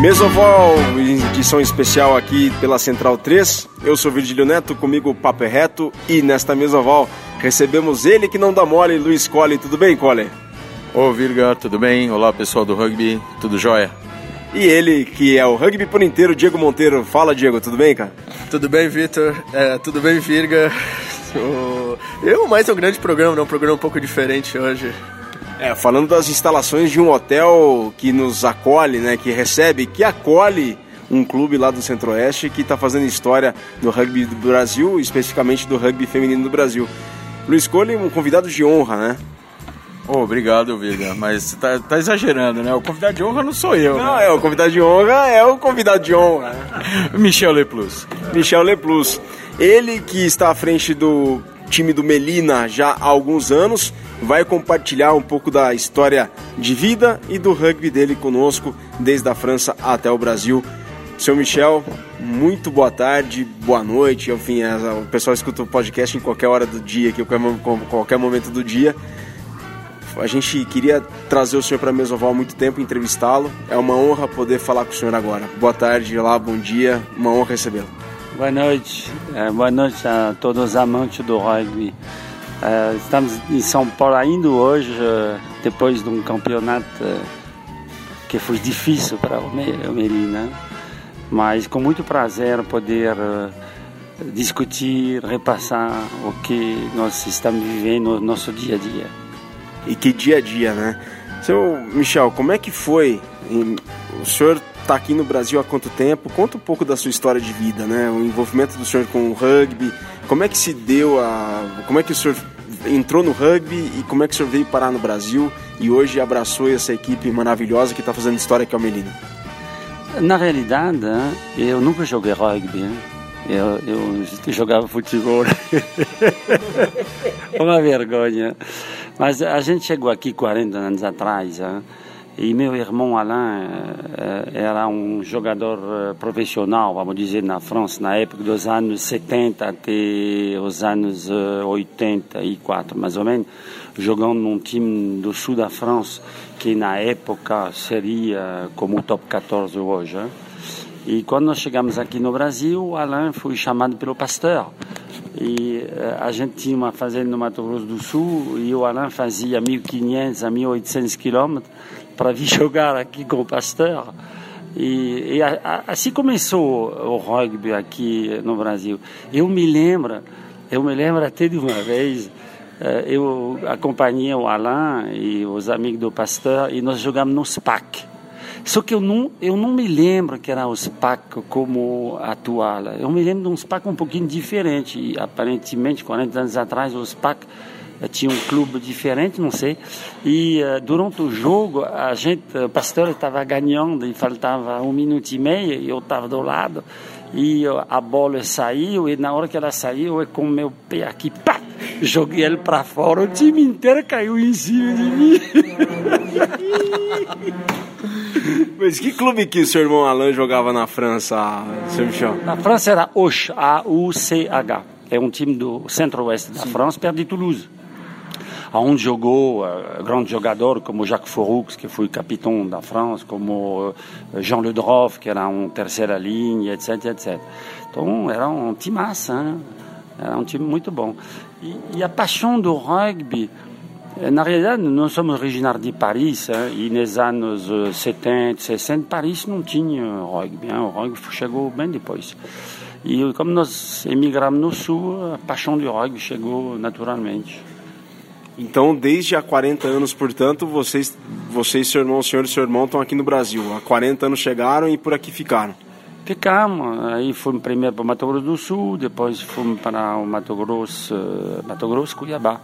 Mesoval, edição especial aqui pela Central 3. Eu sou Virgílio Neto, comigo o Papo é Reto. E nesta Mesoval recebemos ele que não dá mole, Luiz Cole. Tudo bem, Cole? Ô Virga, tudo bem? Olá pessoal do rugby, tudo jóia? E ele que é o rugby por inteiro, Diego Monteiro. Fala, Diego, tudo bem, cara? Tudo bem, Vitor? É, tudo bem, Virga? Eu, mais um grande programa, né? um programa um pouco diferente hoje. É, falando das instalações de um hotel que nos acolhe, né, que recebe, que acolhe um clube lá do Centro-Oeste que está fazendo história no rugby do Brasil, especificamente do rugby feminino do Brasil. Luiz Cole, um convidado de honra, né? Oh, obrigado, Virga, mas você tá, tá, exagerando, né? O convidado de honra não sou eu. Não, né? é, o convidado de honra é o convidado de honra. Michel Leplus. Michel Leplus. Ele que está à frente do time do Melina já há alguns anos, vai compartilhar um pouco da história de vida e do rugby dele conosco, desde a França até o Brasil. Seu Michel, muito boa tarde, boa noite. Enfim, é, o pessoal escuta o podcast em qualquer hora do dia, aqui, qualquer momento do dia. A gente queria trazer o senhor para a Mesoval há muito tempo, entrevistá-lo. É uma honra poder falar com o senhor agora. Boa tarde, lá, bom dia, uma honra recebê-lo. Boa noite, é, boa noite a todos os amantes do rugby. É, estamos em São Paulo ainda hoje, é, depois de um campeonato que foi difícil para o Melina, mas com muito prazer poder discutir, repassar o que nós estamos vivendo no nosso dia a dia. E que dia a dia, né? Seu Michel, como é que foi? O senhor está aqui no Brasil há quanto tempo? Conta um pouco da sua história de vida, né? O envolvimento do senhor com o rugby. Como é que se deu a. Como é que o senhor entrou no rugby e como é que o senhor veio parar no Brasil e hoje abraçou essa equipe maravilhosa que está fazendo história que é o Melina? Na realidade, eu nunca joguei rugby. Eu, eu jogava futebol. Uma vergonha. Mas a gente chegou aqui 40 anos atrás. Hein? E meu irmão Alain eh, era um jogador eh, profissional, vamos dizer, na França, na época dos anos 70 até os anos 84, eh, mais ou menos, jogando num time do sul da França, que na época seria como o top 14 hoje. E quando nós chegamos aqui no Brasil, Alain foi chamado pelo pastor. E a gente tinha uma fazenda no Mato Grosso do Sul e o Alain fazia 1.500 a 1.800 quilômetros para vir jogar aqui com o Pasteur. E, e a, a, assim começou o rugby aqui no Brasil. Eu me lembro, eu me lembro até de uma vez, eh, eu acompanhei o Alain e os amigos do Pasteur e nós jogamos no SPAC. Só que eu não, eu não me lembro que era o SPAC como atual. Eu me lembro de um SPAC um pouquinho diferente. E aparentemente, 40 anos atrás, o SPAC tinha um clube diferente, não sei. E uh, durante o jogo, a gente, o pastor estava ganhando e faltava um minuto e meio, e eu estava do lado. E a bola saiu, e na hora que ela saiu, eu com meu pé aqui, pá, joguei ele para fora. O time inteiro caiu em cima de mim. Mas que clube que o seu irmão Alain jogava na França, seu Michel? Na França era Auch, A-U-C-H. É um time do centro-oeste da França, perto de Toulouse aonde jogou uh, grandes jogadores como Jacques Fourux, que foi capitão da França, como uh, Jean Ledroff, que era um terceira linha, etc, etc. Então era um time massa, era um time muito bom. E, e, a paixão do rugby, eh, na realidade, nós somos originários de Paris, hein? e nos anos 70, 60, Paris não tinha rugby, hein? o rugby chegou bem depois. E como nós emigramos no sul, a paixão do rugby chegou naturalmente. Então, desde há 40 anos, portanto, vocês, vocês seu irmão, o senhor e seu irmão estão aqui no Brasil. Há 40 anos chegaram e por aqui ficaram. Ficamos, aí fomos primeiro para o Mato Grosso do Sul, depois fomos para o Mato Grosso, Mato Grosso, Cuiabá.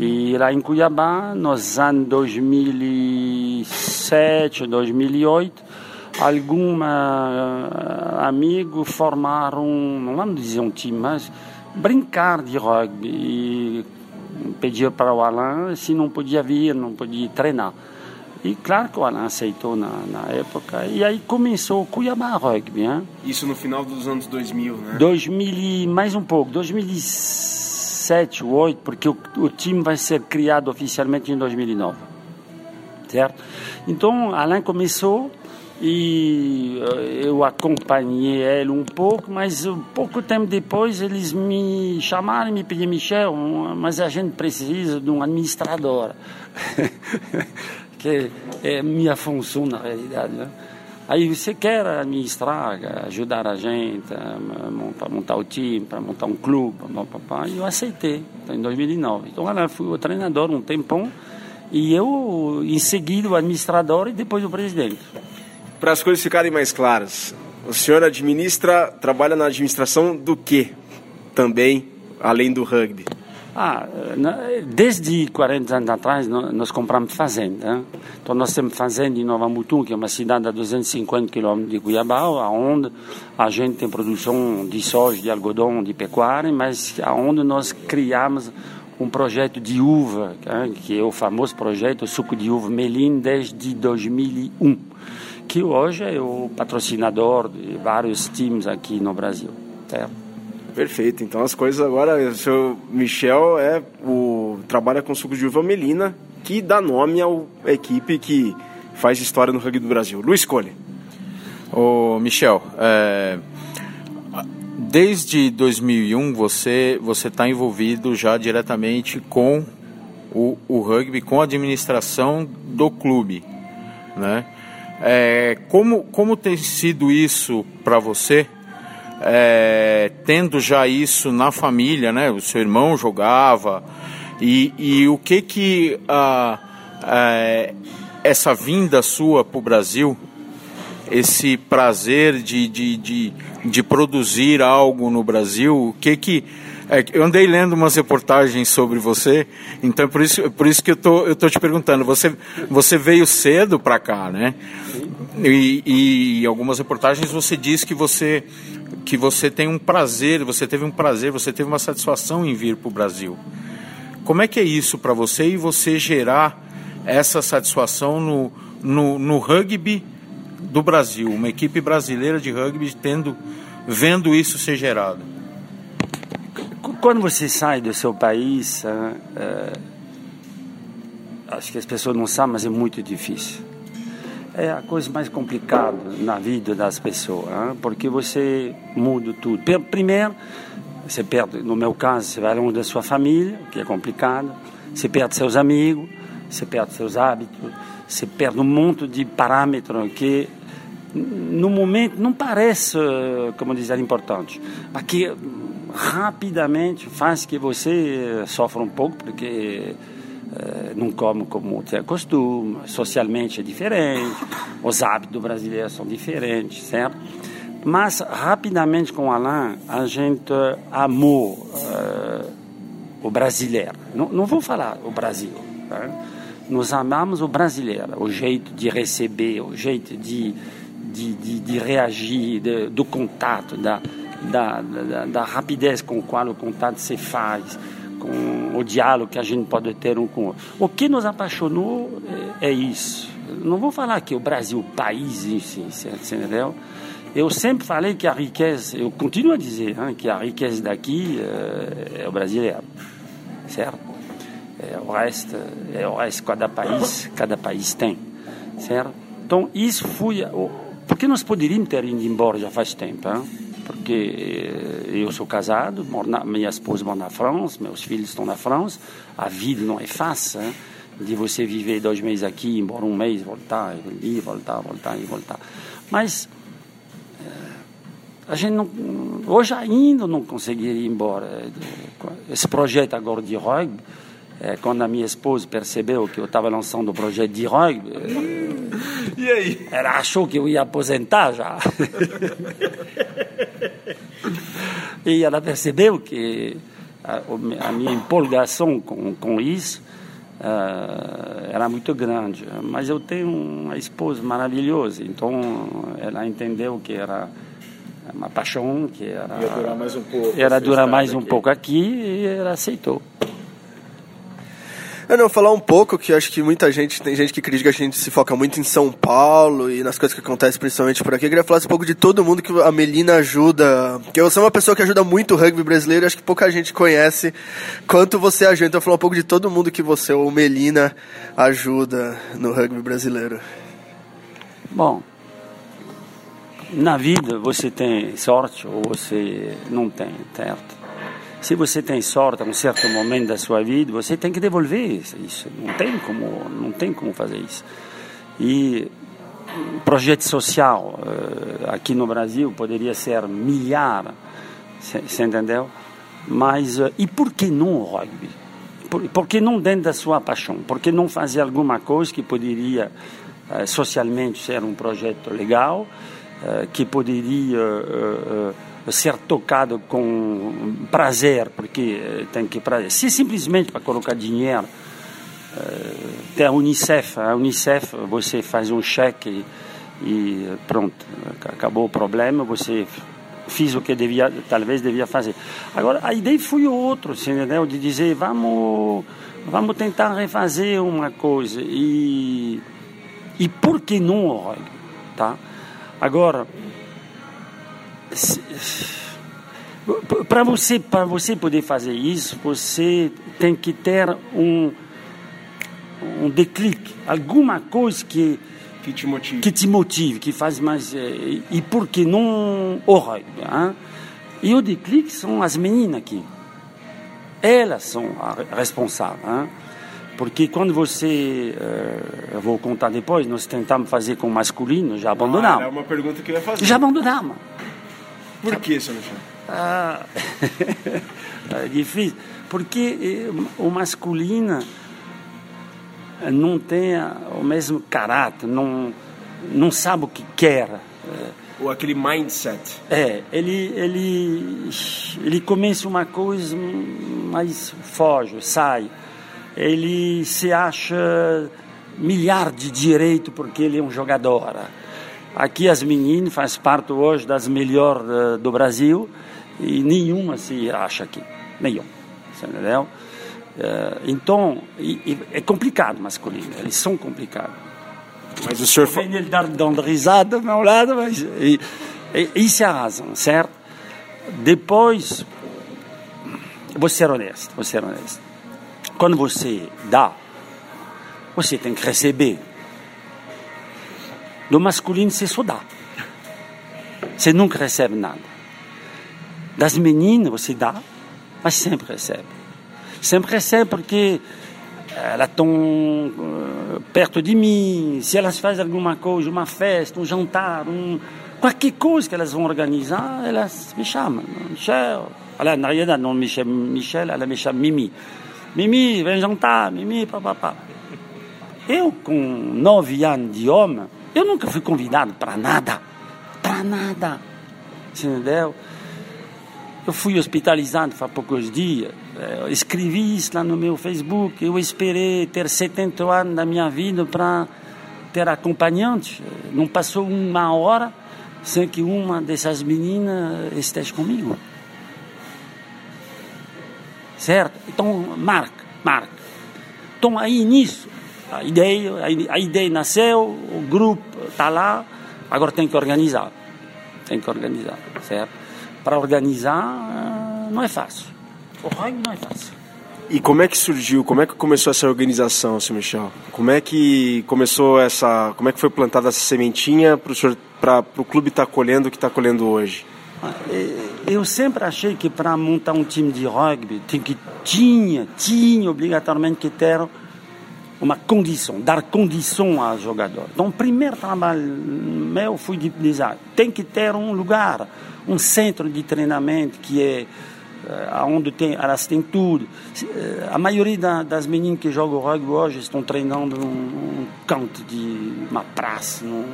E lá em Cuiabá, nos anos 2007, 2008, alguns amigos formaram, não vamos dizer um time, mas brincar de rugby. E pedia para o Alain se não podia vir, não podia treinar. E claro que o Alain aceitou na, na época. E aí começou o Cuiabá Rugby. Hein? Isso no final dos anos 2000, né? 2000 mais um pouco, 2007, 2008, porque o, o time vai ser criado oficialmente em 2009. Certo? Então, Alain começou e eh, eu acompanhei ele um pouco, mas pouco tempo depois eles me chamaram e me pediram, Michel, mas a gente precisa de um administrador, que é minha função na realidade. Né? Aí você quer administrar, ajudar a gente a montar, o time, para montar um clube, e eu aceitei, então, em 2009. Então, eu fui o treinador um tempão, e eu, em seguida, o administrador e depois o presidente. Para as coisas ficarem mais claras, o senhor administra, trabalha na administração do que também, além do rugby? Ah, desde 40 anos atrás nós compramos fazenda. Então nós temos fazenda em Nova Mutum, que é uma cidade a 250 km de Cuiabá, onde a gente tem produção de soja, de algodão, de pecuária, mas onde nós criamos um projeto de uva, que é o famoso projeto Suco de Uva Melim desde 2001, que hoje é o patrocinador de vários times aqui no Brasil. Certo? Perfeito. Então as coisas agora, o seu Michel é o trabalha com suco de uva melina, que dá nome à equipe que faz história no rugby do Brasil. Luiz Cole. Ô Michel, é, desde 2001 você você está envolvido já diretamente com o, o, rugby, com a administração do clube, né? É, como como tem sido isso para você? é, tendo já isso na família, né? O seu irmão jogava e, e o que que a, a, essa vinda sua para o Brasil, esse prazer de, de, de, de, produzir algo no Brasil, o que que é, eu andei lendo umas reportagens sobre você, então por isso, por isso que eu tô, eu tô te perguntando. Você, você veio cedo para cá, né? E, e algumas reportagens você diz que você que você tem um prazer, você teve um prazer, você teve uma satisfação em vir para o Brasil. Como é que é isso para você e você gerar essa satisfação no, no, no, rugby do Brasil, uma equipe brasileira de rugby tendo, vendo isso ser gerado? Quando você sai do seu país, é, é, acho que as pessoas não sabem, mas é muito difícil é a coisa mais complicada na vida das pessoas, hein? porque você muda tudo. Primeiro, você perde, no meu caso, você vai longe da sua família, que é complicado, você perde seus amigos, você perde seus hábitos, você perde um monte de parâmetros que no momento não parece, como dizer, importante, mas que rapidamente faz que você sofra um pouco, porque não come como você costuma, socialmente é diferente, os hábitos brasileiros são diferentes, certo? Mas rapidamente com Alain, a gente amou uh, o brasileiro. Não, não, vou falar o Brasil. Tá? Nós amamos o brasileiro, o jeito de receber, o jeito de, de, de, de reagir, de, do contato, da, da, da, da rapidez com a qual o contato se faz com o diálogo que a gente pode ter um com o outro. O que nos apaixonou é, é isso. Não vou falar que o Brasil, o país em si, entendeu? Eu sempre falei que a riqueza, eu continuo a dizer hein, que a riqueza daqui é, é o brasileiro, certo? É, o resto, é o resto cada país, cada país tem, certo? Então isso foi, porque nós poderíamos ter ido embora já faz tempo, hein? Porque eh, eu sou casado, minha esposa mora na França, meus filhos estão na França, a vida não é fácil, hein? de você viver dois meses aqui, embora um mês, voltar, ir, voltar, voltar e voltar. Mas eh, a gente não, hoje ainda não conseguiria ir embora. Esse projeto agora de rugby, quando a minha esposa percebeu que eu estava lançando o projeto de rugby, e aí? ela achou que eu ia aposentar já. e ela percebeu que a, a minha empolgação com, com isso uh, era muito grande. Mas eu tenho uma esposa maravilhosa, então ela entendeu que era uma paixão, que era. Ia durar mais um pouco. Era durar mais um aqui. pouco aqui e ela aceitou. Eu não, falar um pouco que acho que muita gente, tem gente que critica que a gente se foca muito em São Paulo e nas coisas que acontecem principalmente por aqui. Eu queria falar um pouco de todo mundo que a Melina ajuda. Que você é uma pessoa que ajuda muito o rugby brasileiro, acho que pouca gente conhece quanto você ajuda. Então, falar um pouco de todo mundo que você ou Melina ajuda no rugby brasileiro. Bom, na vida você tem sorte ou você não tem, certo? Se você tem sorte a um certo momento da sua vida, você tem que devolver isso. Não tem como, não tem como fazer isso. E projeto social uh, aqui no Brasil poderia ser milhar, você entendeu? Mas uh, e por que não o rugby? Por, por, que não dentro da sua paixão? Por que não fazer alguma coisa que poderia uh, socialmente ser um projeto legal, que poderia ser tocado com prazer, porque tem que prazer. Se simplesmente para colocar dinheiro tem a Unicef. A Unicef, você faz um cheque e, pronto, acabou o problema, você fiz o que devia, talvez devia fazer. Agora, a ideia foi outra, entendeu? De dizer, vamos, vamos tentar refazer uma coisa. E, e por que não Tá? Agora, para você, para você poder fazer isso, você tem que ter um um declique, alguma coisa que que te motive, que te motive, que faz mais eh, e por que não o rugby, hein? E o declique são as meninas aqui. Elas são responsáveis, hein? Porque quando você, uh, eu vou contar depois, nós tentamos fazer com masculino, já abandonamos. Ah, é uma pergunta que eu ia fazer. Já abandonamos. Por que, senhor Michel? Ah, é difícil. Porque eh, o masculino não tem o mesmo caráter, não, não sabe o que quer. Ou aquele mindset. É, ele, ele, ele começa uma coisa, mas foge, sai. Ele se acha milhar de direito porque ele é um jogador. Aqui as meninas faz parte hoje das melhores eh, do Brasil e nenhuma se acha aqui, nenhum, entendeu? Uh, então, e, e é complicado masculino, eles são complicados. Mas o senhor... Vem ele dar, dando risada ao meu lado, mas e, e, isso é a razão, certo? Depois, vou ser honesto, vou ser honesto. Quando você dá, você tem que receber. Do masculino, você só dá. Você nunca recebe nada. Das meninas, você dá, mas sempre recebe sempre recebe porque elas estão uh, perto de mim. Se elas fazem alguma coisa, uma festa, um jantar, um, qualquer coisa que elas vão organizar, elas me chamam. Michel, ela, na realidade não me chama Michel, ela me chama Mimi. Mimi, vem jantar, Mimi, papapá. Eu, com nove anos de homem, eu nunca fui convidado para nada. Para nada. Você entendeu? Eu fui hospitalizado há poucos dias. Eu escrevi isso lá no meu Facebook. Eu esperei ter 70 anos da minha vida para ter acompanhante. Não passou uma hora sem que uma dessas meninas esteja comigo. Certo? Então, marca, marca. Então, aí nisso, a ideia, a ideia nasceu, o grupo está lá, agora tem que organizar. Tem que organizar, certo? para organizar não é fácil. O rugby não é fácil. E como é que surgiu, como é que começou essa organização, Sr. Michel? Como é que começou essa, como é que foi plantada essa sementinha para o clube estar tá colhendo o que está colhendo hoje? Ah, eu sempre achei que para montar um time de rugby tem que tinha, tinha obrigatoriamente que ter uma condição, dar condição ao jogador. Então, o primeiro trabalho meu foi de dizer, tem que ter um lugar, um centro de treinamento que é uh, onde tem, elas têm tudo. Uh, a maioria da, das meninas que jogam rugby hoje estão treinando num, num canto de uma praça. Num,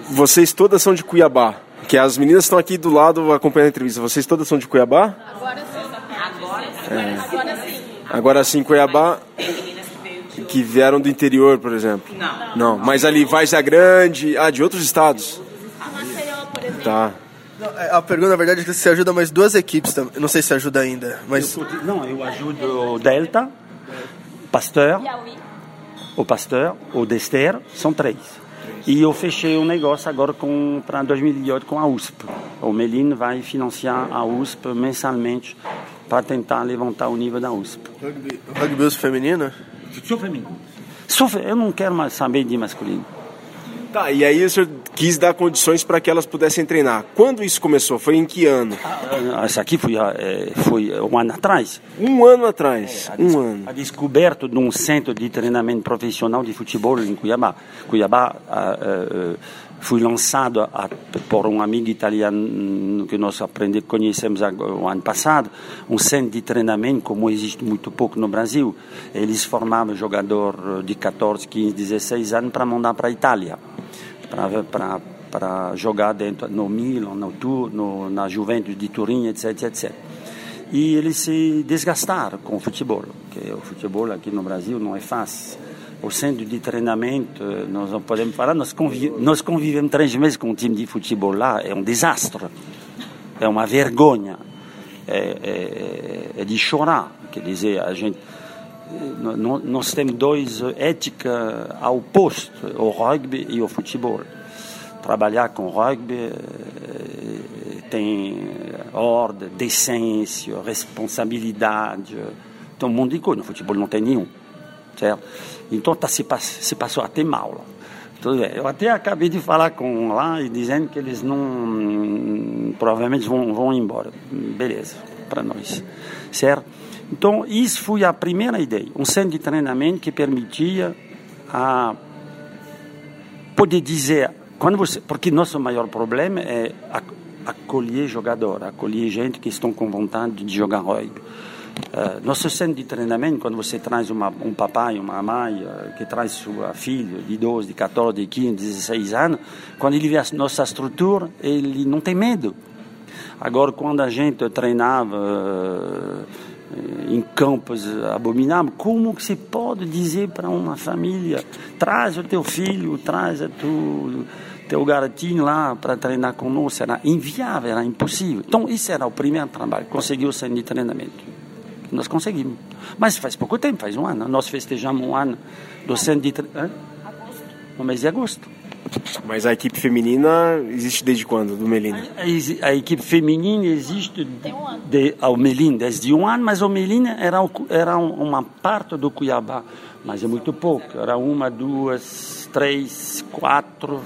assim. Vocês todas são de Cuiabá, que as meninas estão aqui do lado acompanhando a entrevista. Vocês todas são de Cuiabá? Agora sim. Agora. É. Agora sim. Agora sim, Cuiabá que vieram do interior, por exemplo? Não. Não, mas ali Várzea Grande, ah, de outros estados. Maceió, por exemplo. Tá. É, a pergunta, na verdade, é que você ajuda mais duas equipes também. Não sei se ajuda ainda, mas... Eu, não, eu ajudo o Delta, Pasteur, o Pasteur, o Dester, são três. E eu fechei um negócio agora para 2018 com a USP. O Melino vai financiar a USP mensalmente para tentar levantar o nível da USP. Rugby, rugby feminino? Sou feminino. Sou, eu não quero mais saber de masculino. Tá, e aí o senhor quis dar condições para que elas pudessem treinar. Quando isso começou? Foi em que ano? Ah, Essa aqui foi, eh, foi um ano atrás. Um ano atrás. a, Um ano. a descoberta de um centro de treinamento profissional de futebol em Cuiabá. Cuiabá ah, eh, foi lançado a- por um amigo italiano que nós aprendi, conhecemos o ano passado, um centro de treinamento como existe muito pouco no Brasil. Eles formavam jogador de 14, 15, 16 anos para mandar para a Itália, para- jogar dentro no Milan, no Tour, no, na Juventus de Turim, etc, etc e eles se desgastaram com o futebol, porque o futebol aqui no Brasil não é fácil. O centro de treinamento, eh, nós não podemos falar, nós, convi nós convivemos três meses com um time de futebol lá, é um desastre, é uma vergonha, é, é- é de chorar, quer dizer, a gente, nós temos dois eh, ética ao o rugby e o futebol. Trabalhar com rugby eh, tem ordem, decência, responsabilidade, tem um monte de coisa. No futebol não tem nenhum, certo? Então tá, se, se passou até mal lá. Eu até acabei de falar com lá e dizendo que eles não provavelmente vão, vão embora. Beleza, para nós, certo? Então isso foi a primeira ideia, um centro de treinamento que permitia a poder dizer quando você porque nosso maior problema é ac- acolher jogador acolher gente que estão com vontade de jogar rugby Eh, nosso centro de treinamento quando você traz uma, um papai uma mãe eh, que traz sua filha de 12 de 14 de 15 16 anos quando ele vê a nossa estrutura ele não tem medo. Agora, quando a gente treinava eh, em campos abomináveis, como que se pode dizer para uma família, traz o teu filho, traz o teu, teu garotinho lá para treinar conosco? Era inviável, era impossível. Então, isso era o primeiro trabalho, conseguir o centro de treinamento. Nós conseguimos. Mas faz pouco tempo, faz um ano. Nós festejamos um ano do centro de treinamento. No mês de agosto. Mas a equipe feminina existe desde quando, do Melina? A, exi- a equipe feminina existe um ano. de, ao Melim desde um ano, mas o Melim era, era um- uma parte do Cuiabá, mas é muito pouco. Era uma, duas, três, quatro,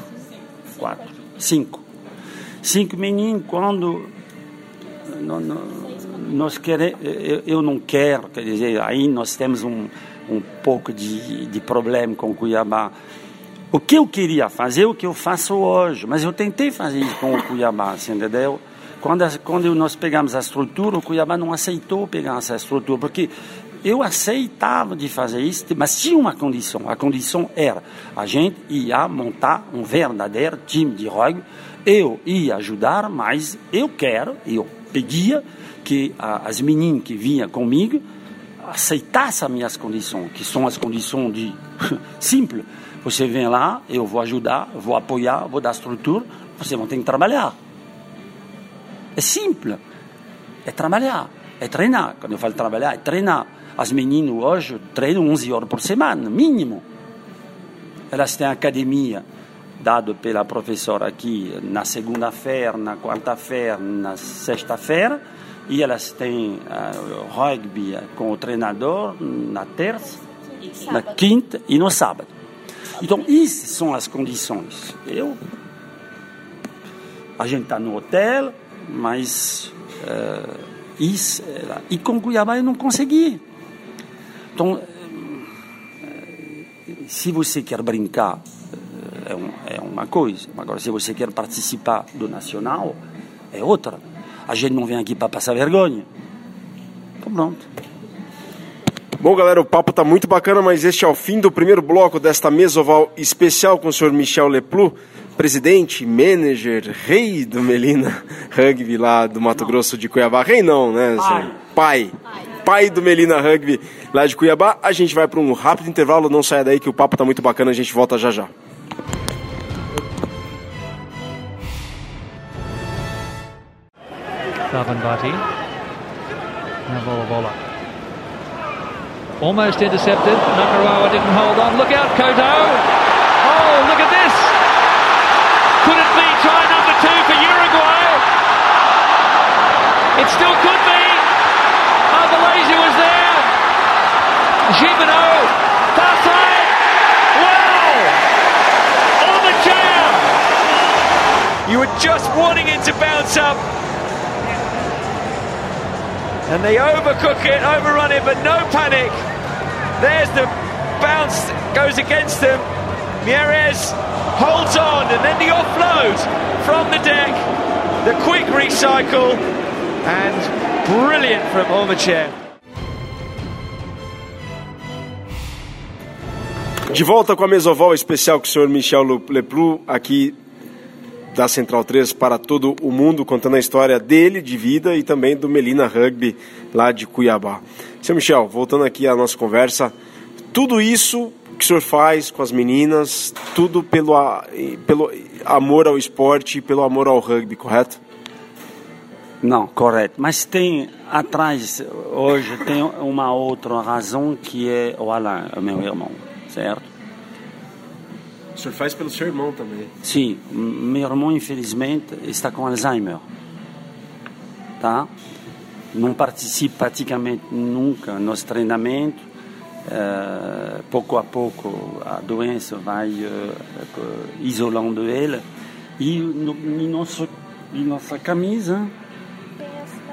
quatro, cinco. Cinco meninos quando não- não- nós queremos, eu, eu não quero, quer dizer, aí nós temos um, um pouco de, de problema com o Cuiabá. O que eu queria fazer, o que eu faço hoje, mas eu tentei fazer isso com o Cuiabá, você entendeu? Quando, quando nós pegamos a estrutura, o Cuiabá não aceitou pegar essa estrutura, porque eu aceitava de fazer isso, mas tinha uma condição. A condição era a gente ia montar um verdadeiro time de rugby. Eu ia ajudar, mas eu quero, eu pedia que a- as meninas que vinham comigo aceitassem as minhas condições, que são as condições de simples. Você vem lá, eu vou ajudar, vou apoiar, vou dar estrutura, você vai ter que trabalhar. É simples. É trabalhar, é treinar. Quando eu falo trabalhar, é treinar. As meninas hoje treinam 11 horas por semana, mínimo. Elas têm academia dado pela professora aqui na segunda-feira, na quarta-feira, na sexta-feira, e elas têm ah, rugby com o treinador na terça, na quinta e no sábado. Então, essas são as condições. Eu, a gente está no hotel, mas eh, isso, era- e com Cuiabá eu não consegui. Então, eh, se você quer brincar, eh, é, um- é uma coisa. Agora, se você quer participar do nacional, é outra. A gente não vem aqui para passar vergonha. Então, pronto. Bom, galera, o papo tá muito bacana, mas este é o fim do primeiro bloco desta mesa oval especial com o senhor Michel Leplu, presidente, manager, rei do Melina Rugby lá do Mato Grosso de Cuiabá. Rei não, né? senhor? Pai. Pai do Melina Rugby lá de Cuiabá. A gente vai para um rápido intervalo, não saia daí que o papo tá muito bacana, a gente volta já já. Savanvati. Now Volavola. Almost intercepted. Nakarawa didn't hold on. Look out, Koto. Oh, look at this. Could it be try number two for Uruguay? It still could be. Oh, Malaysia was there. Gimeno. Wow. Change. were just wanting it to bounce up. And they overcook it, overrun it, but no panic. There's the bounce goes against them. Mieres holds on, and then the offload from the deck. The quick recycle, and brilliant from Omacher. De volta com a Mesoval especial com o senhor Michel Leplu, aqui da Central 3 para todo o mundo, contando a história dele, de vida e também do Melina Rugby, lá de Cuiabá. Seu Michel, voltando aqui à nossa conversa, tudo isso que o senhor faz com as meninas, tudo pelo, pelo amor ao esporte e pelo amor ao rugby, correto? Não, correto. Mas tem atrás, hoje, tem uma outra razão que é o Alain, meu irmão, certo? O senhor faz pelo seu irmão também? Sim, meu irmão, infelizmente, está com Alzheimer. Tá? Não participa praticamente nunca nos treinamentos. Uh, pouco a pouco a doença vai uh, isolando ele. E no, em, nosso, em nossa camisa.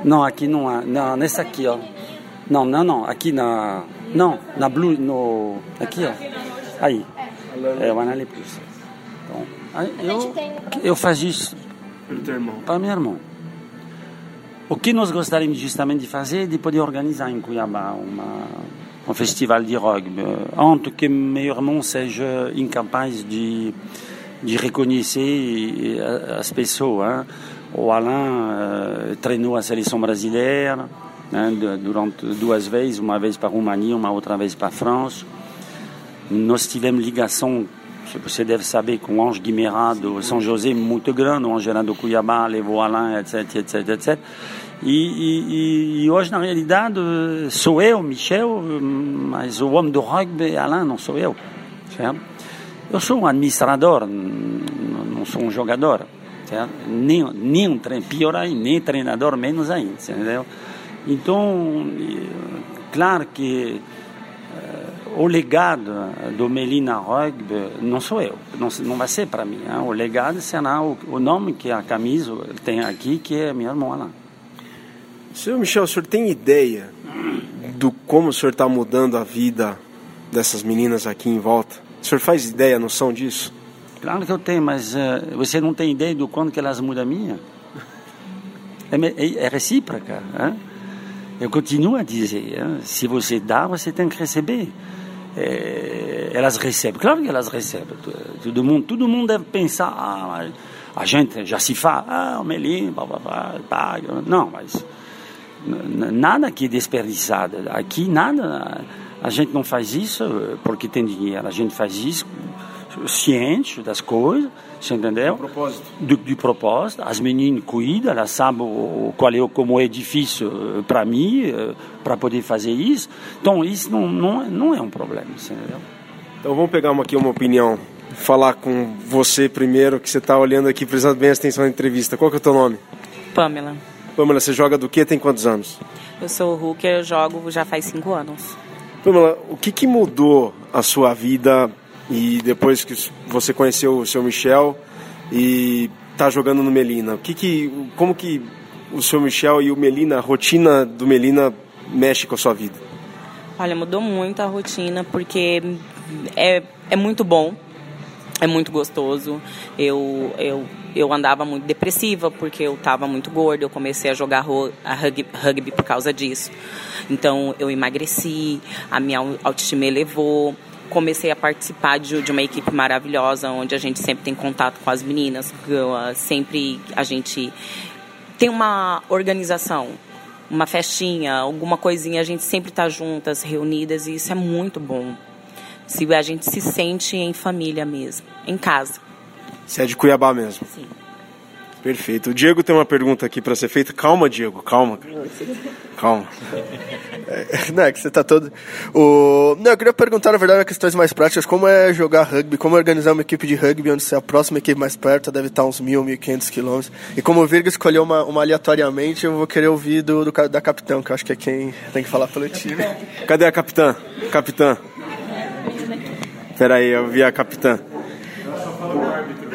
Não, aqui não há. Não, nessa aqui, ó. Não, não, não. Aqui na. Não, na blue. No, aqui, ó. Aí. É, o Anali Plus. Então, eu, eu faço isso para meu irmão. O que nós gostaríamos justamente de fazer é de poder organizar em Cuiabá uma, um festival de rugby. Antes que meu irmão seja incapaz de, de reconhecer as pessoas. O Alain uh, treinou a seleção brasileira né, durante duas vezes, uma vez para a România, uma outra vez para a França. Nós tivemos ligação, você deve saber, com o Ange Guimerá do São José, muito grande, o Ange era do Cuiabá, levou Alain, etc, etc, etc. E, e, e, hoje, na realidade, sou eu, Michel, mas o homem do rugby, Alain, não sou eu. Certo? Eu sou um administrador, não sou um jogador. Certo? Nem, nem um treinador, pior ainda, nem treinador, menos ainda. Entendeu? Então, claro que o legado do Melina Rugby não sou eu, não, não vai ser para mim. Hein? O legado será o, o, nome que a camisa tem aqui, que é minha irmã lá. Senhor Michel, o senhor tem ideia do como o senhor está mudando a vida dessas meninas aqui em volta? O senhor faz ideia, noção disso? Claro que eu tenho, mas uh, você não tem ideia do quanto que elas mudam a minha? É, é, é recíproca. Hein? Eu continuo a dizer, hein? se você dá, você tem que receber é, elas recebem. Claro que elas recebem. Todo mundo, todo mundo deve pensar, ah, a gente já se fala, ah, o Melim, paga. Não, mas nada aqui é desperdiçado. Aqui nada, a gente não faz isso porque tem dinheiro. A gente faz isso ciente das coisas, você entendeu? Do propósito. Do, do propósito. As meninas cuidam, elas sabem o, qual é, como é difícil eh, para mim, eh, para poder fazer isso. Então, isso não, não, não é um problema, você entendeu? Então, vamos pegar uma, aqui uma opinião. Falar com você primeiro, que você está olhando aqui, prestando bem atenção na entrevista. Qual que é o teu nome? Pamela. Pamela, você joga do que? Tem quantos anos? Eu sou hooker, eu jogo já faz cinco anos. Pamela, o que, que mudou a sua vida e depois que você conheceu o seu Michel e está jogando no Melina, que que, como que o seu Michel e o Melina, a rotina do Melina mexe com a sua vida? Olha, mudou muito a rotina porque é, é muito bom, é muito gostoso. Eu, eu, eu andava muito depressiva porque eu estava muito gorda. Eu comecei a jogar a rugby, rugby por causa disso. Então eu emagreci, a minha autoestima elevou comecei a participar de, de, uma equipe maravilhosa, onde a gente sempre tem contato com as meninas, sempre a gente tem uma organização, uma festinha, alguma coisinha, a gente sempre está juntas, reunidas, e isso é muito bom. Se a gente se sente em família mesmo, em casa. Você é de Cuiabá mesmo? Sim. Perfeito. O Diego tem uma pergunta aqui para ser feita. Calma, Diego, calma. Calma. É, não, é que você tá todo. O... Não, eu queria perguntar, na verdade, questões mais práticas: como é jogar rugby, como organizar uma equipe de rugby onde se a próxima equipe mais perto deve estar uns mil, mil quinhentos quilômetros. E como o Virga escolheu uma, uma aleatoriamente, eu vou querer ouvir do, do, da capitão, que eu acho que é quem tem que falar pelo time. Cadê a capitã? Capitã. Peraí, eu vi a capitã.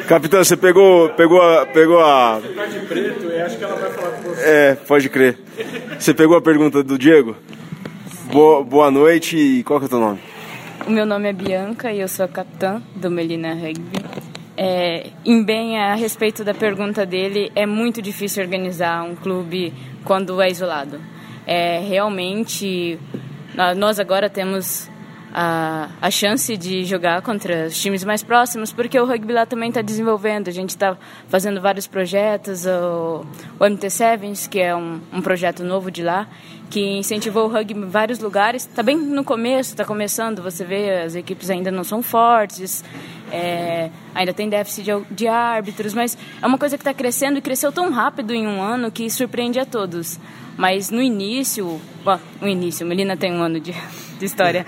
Capitão, você pegou, pegou a, pegou a. Você tá de preto, eu acho que ela vai falar com você. É, pode crer. Você pegou a pergunta do Diego? Boa, boa noite e qual que é o teu nome? O meu nome é Bianca e eu sou a capitã do Melina Rugby. É, em bem a respeito da pergunta dele, é muito difícil organizar um clube quando é isolado. É, realmente, nós agora temos a, a chance de jogar contra os times mais próximos, porque o rugby lá também está desenvolvendo. A gente está fazendo vários projetos, o, o MT Sevens, que é um, um projeto novo de lá, que incentivou o rugby em vários lugares. Está bem no começo, está começando, você vê, as equipes ainda não são fortes, é, ainda tem déficit de, de, árbitros, mas é uma coisa que está crescendo e cresceu tão rápido em um ano que surpreende a todos. Mas no início, ó, no início, Melina tem um ano de, de história.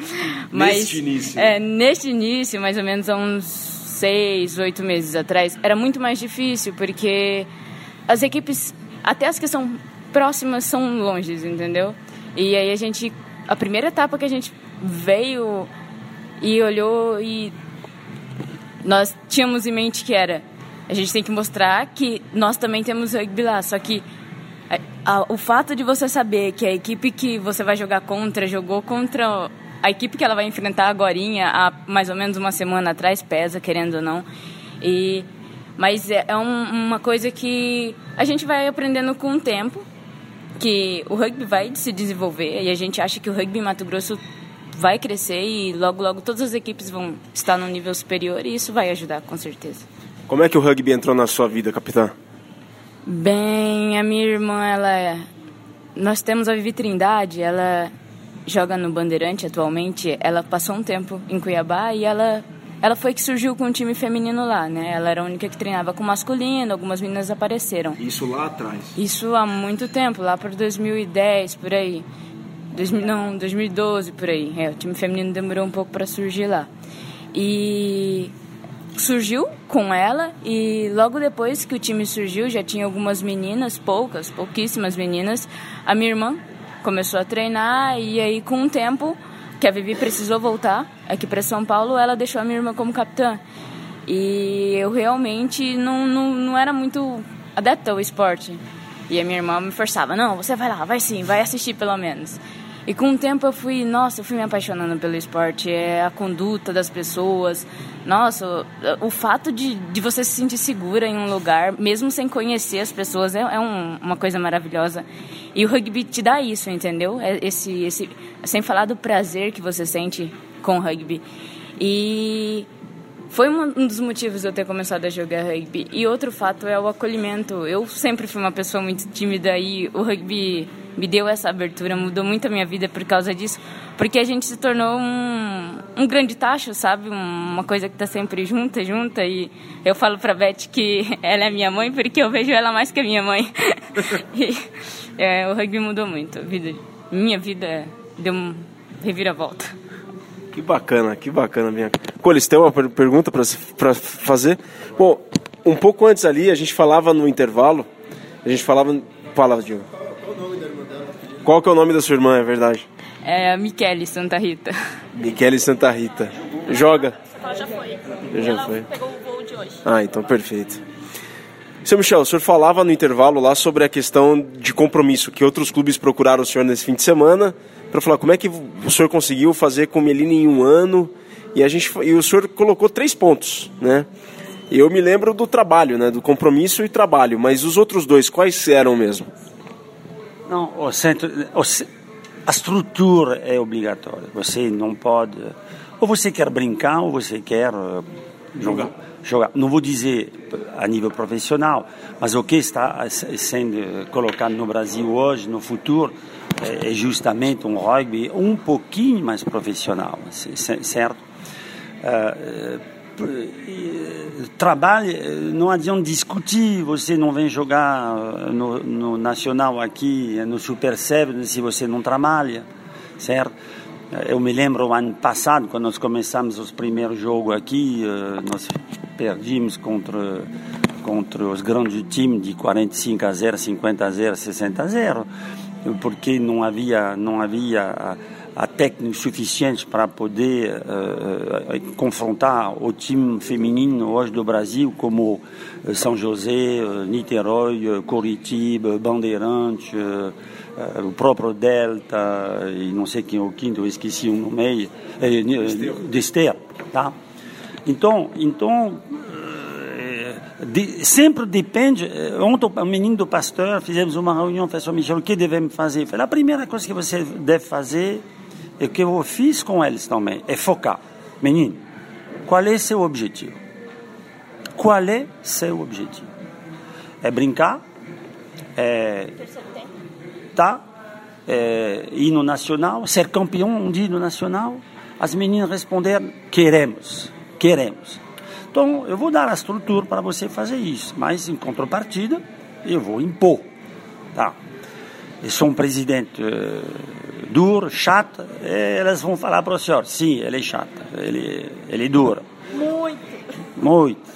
Mas, neste início. É, neste início, mais ou menos há uns seis, oito meses atrás, era muito mais difícil, porque as equipes, até as que são próximas, são longe, entendeu? E aí a gente, a primeira etapa que a gente veio e olhou e nós tínhamos em mente que era a gente tem que mostrar que nós também temos rugby lá, só que o fato de você saber que a equipe que você vai jogar contra jogou contra a equipe que ela vai enfrentar agora há mais ou menos uma semana atrás pesa, querendo ou não. E, mas é, é um, uma coisa que a gente vai aprendendo com o tempo, que o rugby vai se desenvolver e a gente acha que o rugby em Mato Grosso vai crescer e logo, logo todas as equipes vão estar num nível superior e isso vai ajudar, com certeza. Como é que o rugby entrou na sua vida, capitã? Bem, a minha irmã, ela é... Nós temos a Vivi Trindade, ela joga no Bandeirante atualmente. Ela passou um tempo em Cuiabá e ela ela foi que surgiu com o time feminino lá, né? Ela era a única que treinava com masculino, algumas meninas apareceram. Isso lá atrás? Isso há muito tempo, lá por 2010, por aí. 2000, não, 2012, por aí. É, o time feminino demorou um pouco para surgir lá. E surgiu com ela e logo depois que o time surgiu já tinha algumas meninas, poucas, pouquíssimas meninas. A minha irmã começou a treinar e aí com o tempo que a Vivi precisou voltar aqui para São Paulo, ela deixou a minha irmã como capitã. E eu realmente não, não, não era muito adepta ao esporte. E a minha irmã me forçava, não, você vai lá, vai sim, vai assistir pelo menos. E com o tempo eu fui, nossa, eu fui me apaixonando pelo esporte, é a conduta das pessoas. Nossa, o, fato de, de você se sentir segura em um lugar, mesmo sem conhecer as pessoas, é, é um, uma coisa maravilhosa. E o rugby te dá isso, entendeu? É esse, esse, sem falar do prazer que você sente com o rugby. E foi um dos motivos de eu ter começado a jogar rugby. E outro fato é o acolhimento. Eu sempre fui uma pessoa muito tímida e o rugby me deu essa abertura, mudou muito a minha vida por causa disso, porque a gente se tornou um, um grande tacho, sabe? Uma coisa que está sempre junta, junta. E eu falo para Beth que ela é minha mãe porque eu vejo ela mais que a minha mãe. e é, o rugby mudou muito. A vida, minha vida deu um reviravolta. Que bacana, que bacana, minha. Colis, tem uma pergunta para fazer? Bom, um pouco antes ali, a gente falava no intervalo, a gente falava. Fala, Diogo. Qual que é o nome da sua irmã, é verdade? É a Michele Santa Rita. Michele Santa Rita. Joga? Ela já foi. Já ela foi. pegou o voo de hoje. Ah, então perfeito. Seu Michel, o senhor falava no intervalo lá sobre a questão de compromisso, que outros clubes procuraram o senhor nesse fim de semana para falar como é que o senhor conseguiu fazer com Melina em um ano e a gente e o senhor colocou três pontos, né? Eu me lembro do trabalho, né? Do compromisso e trabalho, mas os outros dois quais eram mesmo? Não, o centro, o, a estrutura é obrigatória. Você não pode. Ou você quer brincar, ou você quer uh, jogar. jogar. Não vou dizer a nível profissional, mas o que está sendo colocado no Brasil hoje, no futuro, é, é justamente um rugby um pouquinho mais profissional, certo? Trabalho, não adianta discutir, você não vem jogar no, no Nacional aqui, no Super 7, se você não trabalha, certo? Eu me lembro o ano passado, quando nós começamos os primeiros jogos aqui, nós perdimos contra, contra os grandes times de 45 a 0, 50 a 0, 60 a 0. porque não havia, não havia a, a técnica suficiente para poder uh, uh, confrontar o time feminino hoje do Brasil, como São José, Niterói, Curitiba, Bandeirantes, o próprio Delta, e não sei quem é o quinto, eu esqueci o nome, é, Desterro, tá? Então, então de, sempre depende. Ontem, o menino do pastor, fizemos uma reunião, falou, Michel, o que devemos fazer? Falei, a primeira coisa que você deve fazer, e que eu fiz com eles também, é focar. Menino, qual é seu objetivo? Qual é seu objetivo? É brincar? É. Tá? É, hino nacional? Ser campeão de hino nacional? As meninas responderam: queremos, queremos. Então, eu vou dar a estrutura para você fazer isso, mas em contrapartida, eu vou impor. Tá? Um presidente uh, duro, chato, elas vão falar para o senhor, sim, ele é chato, ele, ele é duro. Muito. Muito.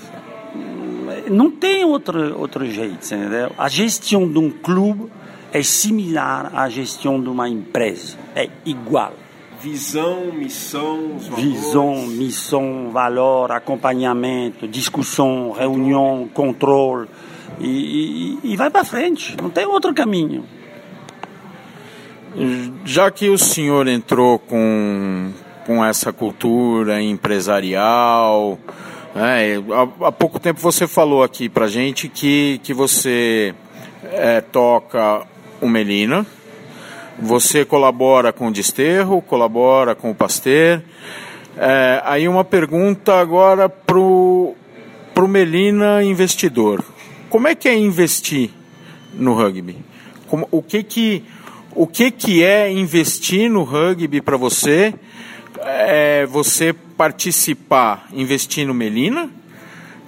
Não tem outro, outro jeito, entendeu? A gestão de um clube é similar à gestão de uma empresa, é igual. Visão, missão. Visão, missão, valor, acompanhamento, discussão, reunião, controle. E, e, e vai para frente, não tem outro caminho. Já que o senhor entrou com, com essa cultura empresarial, né, há, há pouco tempo você falou aqui para gente que, que você é, toca o Melina, você colabora com o Desterro, colabora com o Pasteur. É, aí uma pergunta agora para o Melina investidor. Como é que é investir no rugby? Como, o que que o que que é investir no rugby para você? É você participar, investir no Melina?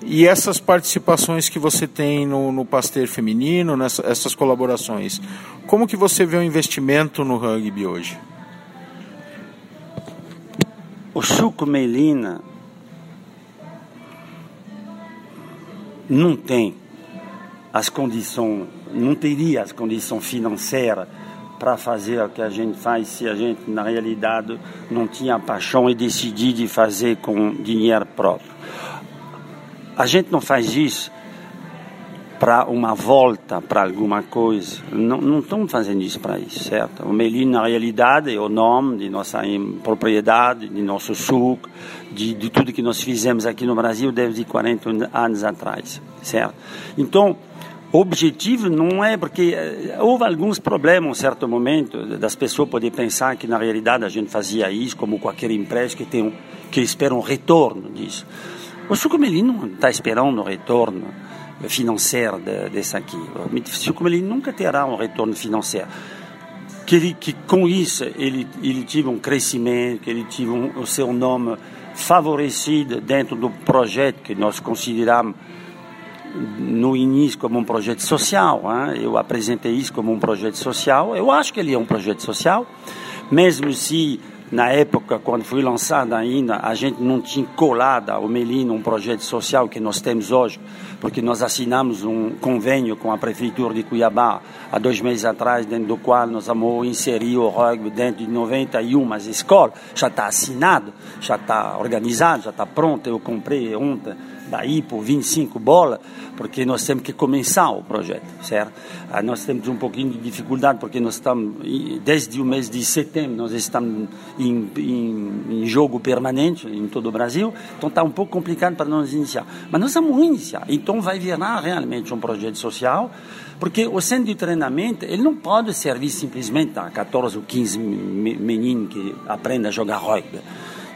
E essas participações que você tem no, no Pasteur feminino, nessas essas colaborações, como que você vê o investimento no rugby hoje? O Suco Melina não tem as condições, não teria as condições financeiras para fazer o que a gente faz se a gente, na realidade, não tinha paixão e decidir de fazer com dinheiro próprio. A gente não faz isso para uma volta para alguma coisa. Não, não estamos fazendo isso para isso, certo? O Melino, na realidade, é o nome de nossa propriedade, de nosso suco, de, de tudo que nós fizemos aqui no Brasil desde 40 anos atrás, certo? Então, objetivo não é porque eh, houve alguns problemas, em um certo momento, das pessoas poderem pensar que na realidade a gente fazia isso como qualquer empresa que tem um, que espera um retorno disso. O Sucumelin não está esperando um retorno financeiro de, desse aqui. O Sucumelin nunca terá um retorno financeiro. Que, ele, que com isso ele, ele tive um crescimento, que ele tive um, o seu nome favorecido dentro do projeto que nós consideramos no início como um projeto social. Hein? Eu apresentei isso como um projeto social. Eu acho que ele é um projeto social, mesmo se na época, quando foi lançada ainda, a gente não tinha colado ao Melino um projeto social que nós temos hoje, porque nós assinamos um convênio com a Prefeitura de Cuiabá há dois meses atrás, dentro do qual nós vamos inserir o rugby dentro de 91 escolas. Já está assinado, já está organizado, já está pronto. Eu comprei ontem daí por 25 bolas, porque nós temos que começar o projeto, certo? Ah, nós temos um pouquinho de dificuldade, porque nós estamos, desde o mês de setembro, nós estamos em, em, em jogo permanente em todo o Brasil, então está um pouco complicado para nós iniciar. Mas nós vamos iniciar, então vai virar realmente um projeto social, porque o centro de treinamento, ele não pode servir simplesmente a 14 ou 15 meninos que aprendem a jogar rugby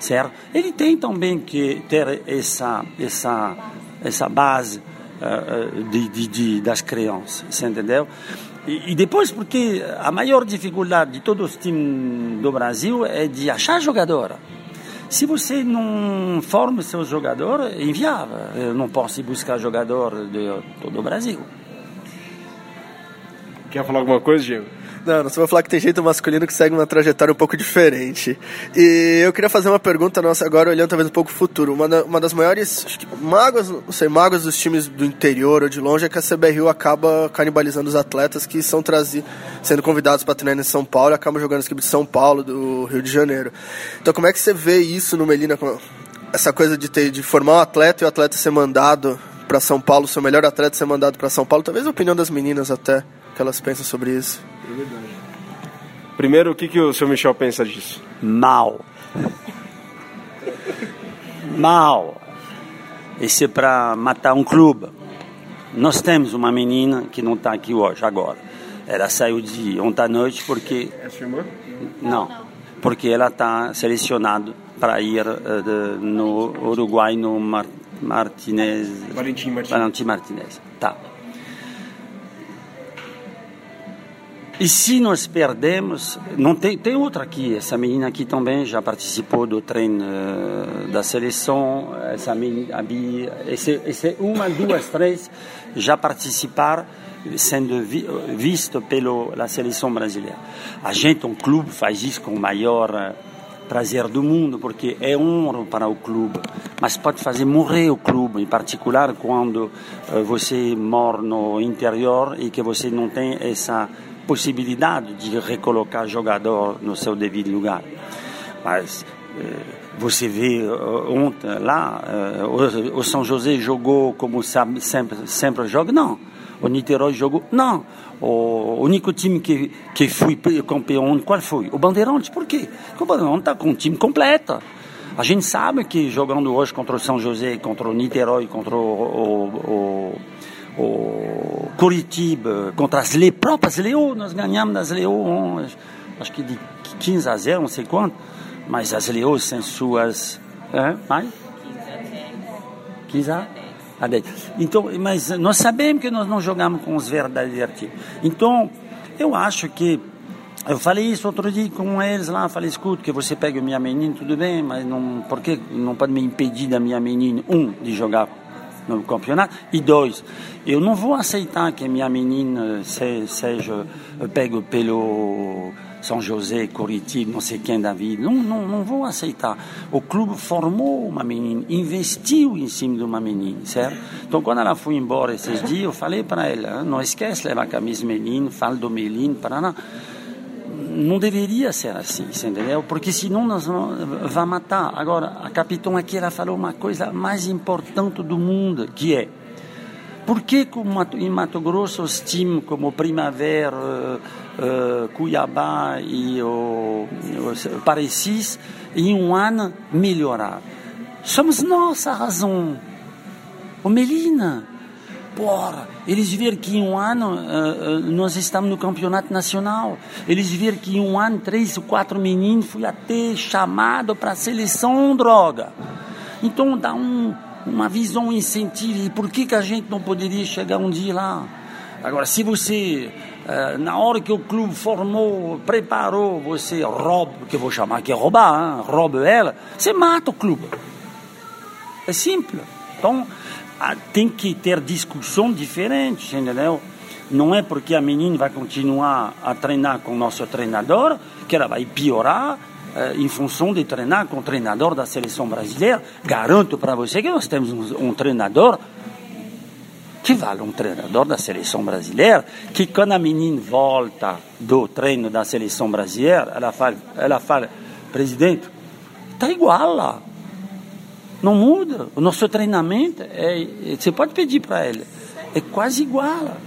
certo? Ele tem também que ter essa essa essa base uh, de, de, das crianças, você entendeu? E, e, depois porque a maior dificuldade de todos os times do Brasil é de achar jogador. Se você não forma seu jogador, é inviável. Eu não posso buscar jogador de todo o Brasil. Quer falar alguma coisa, Diego? Não, você vai falar que tem jeito masculino que segue uma trajetória um pouco diferente. E eu queria fazer uma pergunta nossa agora, olhando talvez um pouco o futuro. Uma, uma das maiores mágoas, não sei, mágoas dos times do interior ou de longe é que a CBRU acaba canibalizando os atletas que são trazidos, sendo convidados para treinar em São Paulo e acabam jogando as equipes de São Paulo, do Rio de Janeiro. Então como é que você vê isso no Melina? Essa coisa de ter de formar um atleta e o atleta ser mandado para São Paulo, seu melhor atleta ser mandado para São Paulo, talvez a opinião das meninas até, que elas pensam sobre isso. Primeiro, o que, que o seu Michel pensa disso? Mal. Mal. Isso é para matar um clube. Nós temos uma menina que não está aqui hoje, agora. Ela saiu de ontem à noite porque. É sua irmã? Não, porque ela está selecionada para ir uh, de, no Uruguai no Mar Martinez. Valentim Martinez. Valentim Martinez. Tá. E se nós perdemos, não tem, tem outra aqui, essa menina aqui também já participou do treino uh, da seleção, essa menina, esse, esse, uma, duas, três já participaram sendo vi, visto pela seleção brasileira. A gente, um clube, faz isso com o maior uh, prazer do mundo, porque é honra para o clube, mas pode fazer morrer o clube, em particular quando uh, você mora no interior e que você não tem essa possibilidade de recolocar jogador no seu devido lugar. Mas eh, você vê ontem lá, eh, o São José jogou como sempre, sempre joga? Não. O Niterói jogou? Não. O único time que, que foi campeão, qual foi? O Bandeirantes. Por quê? Porque o Bandeirantes está com um time completo. A gente sabe que jogando hoje contra o São José, contra o Niterói, contra o, o, o, Curitiba, contra as le, próprias Leões, nós ganhamos das Leões, acho que de 15 a 0, não sei quanto, mas as Leões sem suas. É, mais? 15 a 10. Então, mas nós sabemos que nós não jogamos com os verdadeiros times. Então, eu acho que eu falei isso outro dia com eles lá, falei, escuta, que você pega minha menina, tudo bem, mas não, por que não pode me impedir da minha menina, um, de jogar no campeonato, e dois, eu não vou aceitar que minha menina se, seja pega pelo São José, Curitiba, não sei quem da vida, não, não, não vou aceitar. O clube formou uma menina, investiu em cima de uma menina, certo? Então, quando ela foi embora esses dias, eu falei para ela, não esquece levar a camisa menino, fala do menino, para não deveria ser assim, entendeu? Porque senão nós vamos vai matar. Agora, a capitão aqui ela falou uma coisa mais importante do mundo, que é por que em Mato Grosso os times como Primavera, uh, Cuiabá e o, o Parecis em um ano melhorar? Somos nós a razão. O Melina, Porra, eles viram que em um ano uh, uh, nós estamos no campeonato nacional. Eles viram que em um ano três ou quatro meninos fui até chamado para a seleção droga. Então dá um, uma visão incentivo. E por que, que a gente não poderia chegar um dia lá? Agora, se você, uh, na hora que o clube formou, preparou, você rouba, que eu vou chamar que é roubar, hein? rouba ela, você mata o clube. É simples. Então, tem que ter discussão diferente, entendeu? Não é porque a menina vai continuar a treinar com o nosso treinador que ela vai piorar eh, em função de treinar com o treinador da seleção brasileira. Garanto para você que nós temos um, um treinador que vale um treinador da seleção brasileira, que quando a menina volta do treino da seleção brasileira, ela fala, ela fala presidente, está igual lá. Não muda. O nosso treinamento, é, você pode pedir para ele, é quase igual.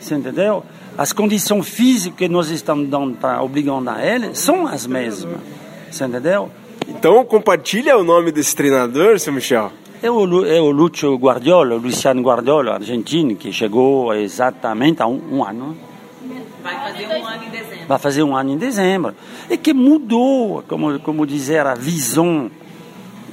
Você entendeu? As condições físicas que nós estamos dando para obrigando a ele são as mesmas. Você entendeu? Então compartilha o nome desse treinador, seu Michel. É o, é o Lúcio Guardiola, o Luciano Guardiola, argentino, que chegou exatamente há um, um ano. Vai fazer um ano em dezembro. Vai fazer um ano em dezembro. E que mudou, como, como dizer, a visão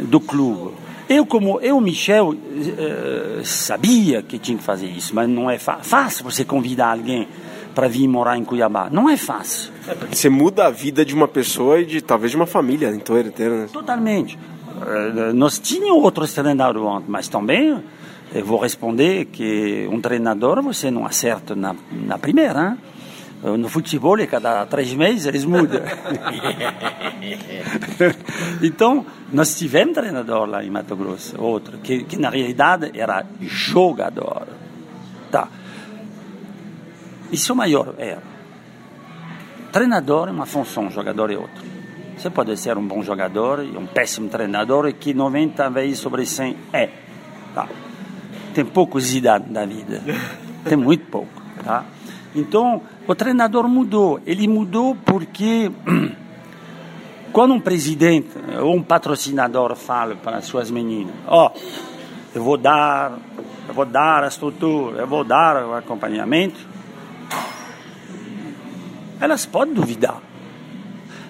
do clube. Eu, como eu, Michel, eh, sabia que tinha que fazer isso, mas não é fácil você convidar alguém para vir morar em Cuiabá. Não é fácil. É você muda a vida de uma pessoa e de talvez de uma família inteira. inteira né? Totalmente. Uh, nós tínhamos outros treinadores antes, mas também eu vou responder que um treinador você não acerta na, na primeira. Hein? No futebol, cada três meses, eles mudam. então, nós tivemos treinador lá em Mato Grosso, outro, que, que na realidade era jogador. Tá. Isso é o maior erro. Treinador é uma função, jogador é outro. Você pode ser um bom jogador e um péssimo treinador que 90 vezes sobre 100 é. Tá. Tem pouco Zidane na vida. Tem muito pouco. Tá? Então, o treinador mudou. Ele mudou porque quando um presidente ou um patrocinador fala para as suas meninas, ó, oh, eu vou dar, eu vou dar a estrutura, eu vou dar o acompanhamento, elas podem duvidar.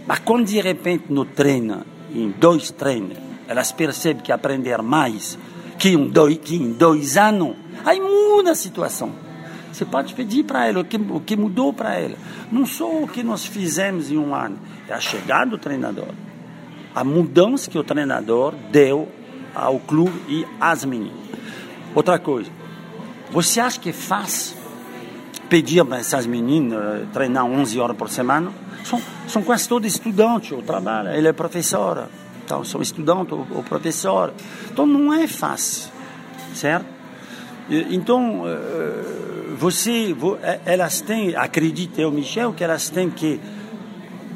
Mas quando de repente no treino, em dois treinos, elas percebem que aprender mais que, em dois, que em dois anos, aí muda a situação. Você pode pedir para ela o que, o que mudou para ela. Não só o que nós fizemos em um ano, é a chegada do treinador. A mudança que o treinador deu ao clube e às meninas. Outra coisa, você acha que é fácil pedir para essas meninas eh, treinar 11 horas por semana? São, são quase todos estudantes, ou trabalham, ele é professora, então são estudantes ou, ou professora. Então não é fácil, certo? Então, eh, você, eh, elas têm, acredite eu, Michel, que elas têm que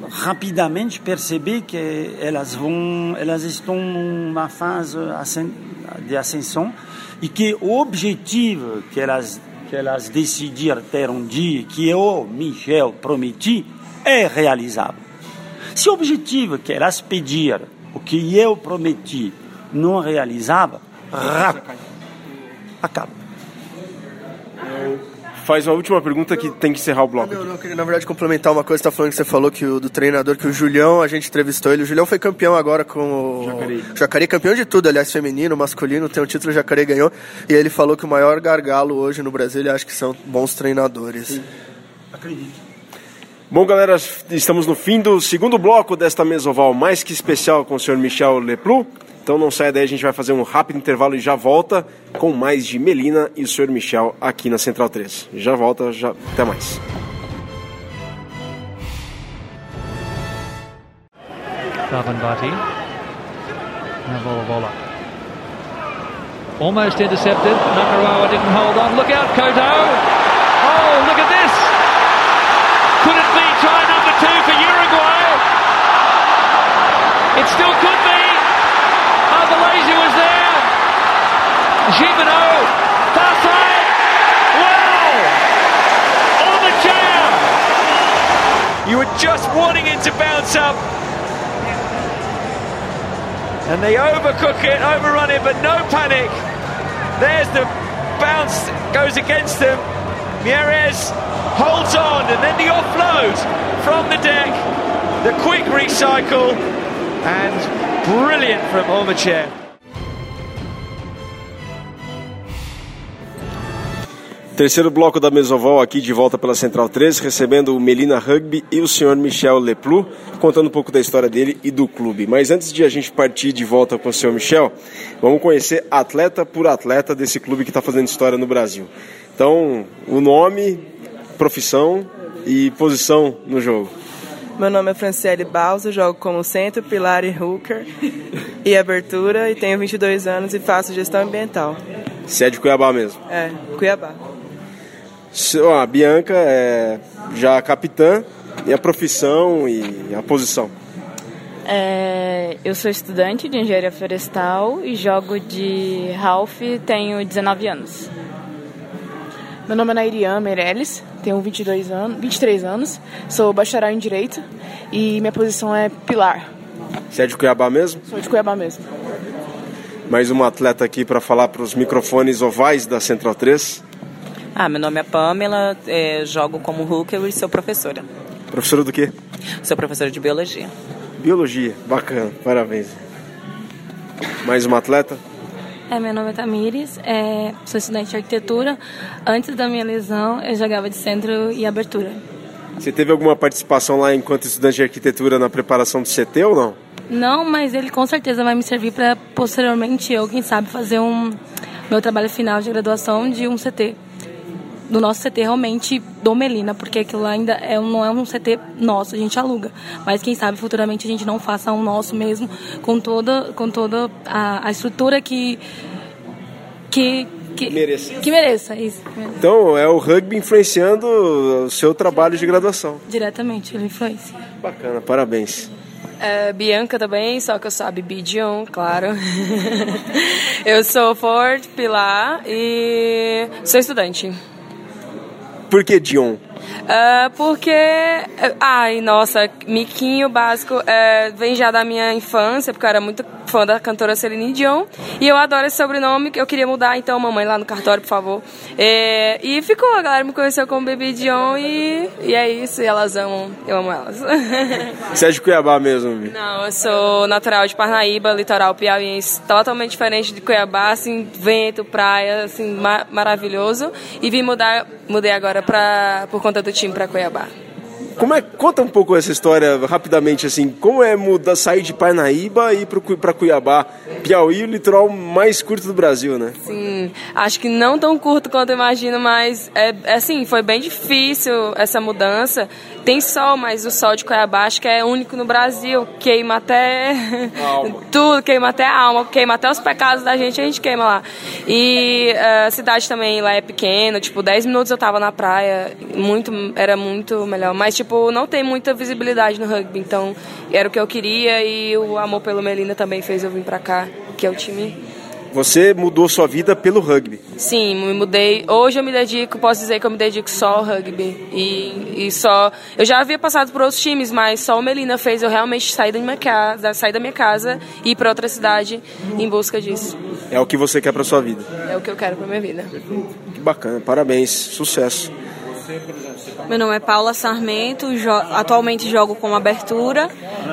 rapidamente perceber que elas vão, elas estão numa fase de ascensão e que o objetivo que elas que elas decidiram ter um dia, que eu, Michel, prometi, é realizável. Se o objetivo que elas pediram, o que eu prometi, não realizava, acaba faz uma última pergunta que tem que encerrar o bloco. Não, não, eu queria na verdade complementar uma coisa que você tá falando que você falou que o do treinador, que o Julião, a gente entrevistou ele. O Julião foi campeão agora com o Jacareí. Jacareí, campeão de tudo, aliás, feminino, masculino, tem o título, o Jacareí ganhou. E ele falou que o maior gargalo hoje no Brasil, ele acha que são bons treinadores. Sim. Acredito. Bom, galera, estamos no fim do segundo bloco desta mesoval mais que especial com o senhor Michel Leplu. Então não saia daí, a gente vai fazer um rápido intervalo e já volta com mais de Melina e o Sr. Michel aqui na Central 3. Já volta, já até mais. Davanbati. Navola Almost intercepted. Nakarawa didn't hold on. Look out, Koto. Oh, look at this. Could it be try number two for Uruguay? It still Gimeno, far side. Wow! Jam. You were just wanting it to bounce up. And they overcook it, overrun it, but no panic. There's the bounce, goes against them. Mieres holds on, and then the offload from the deck. The quick recycle, and Brilliant from Omacher. Terceiro bloco da Mesoval aqui de volta pela Central 3, recebendo o Melina Rugby e o senhor Michel Leplu, contando um pouco da história dele e do clube. Mas antes de a gente partir de volta com o senhor Michel, vamos conhecer atleta por atleta desse clube que está fazendo história no Brasil. Então, o nome, profissão e posição no jogo. Meu nome é Franciele Balsa, jogo como centro, pilar e hooker e abertura e tenho 22 anos e faço gestão ambiental. Você é de Cuiabá mesmo? É, Cuiabá. A Bianca é já capitã e a profissão e a posição? É, eu sou estudante de engenharia florestal e jogo de Ralph, tenho 19 anos. Meu nome é Nairian Meirelles, tenho 22 anos, 23 anos, sou bacharel em Direito e minha posição é pilar. Você é de Cuiabá mesmo? Sou de Cuiabá mesmo. Mais uma atleta aqui para falar para os microfones ovais da Central 3. Ah, meu nome é Pamela, é, jogo como hooker e sou professora. Professora do quê? Sou professora de Biologia. Biologia, bacana, parabéns. Mais uma atleta? É, meu nome é Tamires, é, sou estudante de arquitetura. Antes da minha lesão, eu jogava de centro e abertura. Você teve alguma participação lá enquanto estudante de arquitetura na preparação do CT ou não? Não, mas ele com certeza vai me servir para posteriormente eu, quem sabe, fazer um meu trabalho final de graduação de um CT. Do nosso CT realmente do Melina, porque aquilo ainda é, um- não é um CT nosso, a gente aluga. Mas quem sabe futuramente a gente não faça um nosso mesmo, com toda, com toda a, a estrutura que. que. que Mereça. Que mereça, isso. que mereça. Então, é o rugby influenciando o seu trabalho de graduação. Diretamente, ele influencia. Bacana, parabéns. É, Bianca também, só que eu sou a Bibi Dion, claro. eu sou Ford Pilar e sou estudante. Por que Dion? É, porque, ai, nossa, miquinho básico é, vem já da minha infância, porque eu era muito fã da cantora Celine Dion. E eu adoro esse sobrenome, que eu queria mudar, então, mamãe, lá no cartório, por favor. É, e ficou, a galera me conheceu como Baby Dion e, e é isso, e elas amam, eu amo elas. Você é de Cuiabá mesmo? Não, eu sou natural de Parnaíba, litoral piauiense, totalmente diferente de Cuiabá, assim, vento, praia, assim, ma- maravilhoso. E vim mudar, mudei agora pra, por conta do time pra Cuiabá. Como é, conta um pouco essa história rapidamente, assim, como é mudar, sair de Parnaíba e ir pra Cuiabá? Piauí, o litoral mais curto do Brasil, né? Sim, acho que não tão curto quanto eu imagino, mas é, é assim, foi bem difícil essa mudança. Tem sol, mas o sol de Cuiabá acho que é único no Brasil. Queima até tudo, queima até a alma, queima até os pecados da gente, a gente queima lá. E eh, a cidade também lá é pequena, tipo, 10 minutos eu tava na praia, muito, era muito melhor. Mas, tipo, não tem muita visibilidade no rugby, então era o que eu queria e o amor pelo Melina também fez eu vir pra cá, que é o time Você mudou sua vida pelo rugby. Sim, me mudei. Hoje eu me dedico, posso dizer que eu me dedico só ao rugby. E, e só. Eu já havia passado por outros times, mas só o Melina fez eu realmente sair da minha casa, sair da minha casa e ir para outra cidade em busca disso. É o que você quer pra sua vida. É o que eu quero para minha vida. Que bacana, parabéns, sucesso. Meu nome é Paula Sarmento, jo- atualmente jogo como abertura,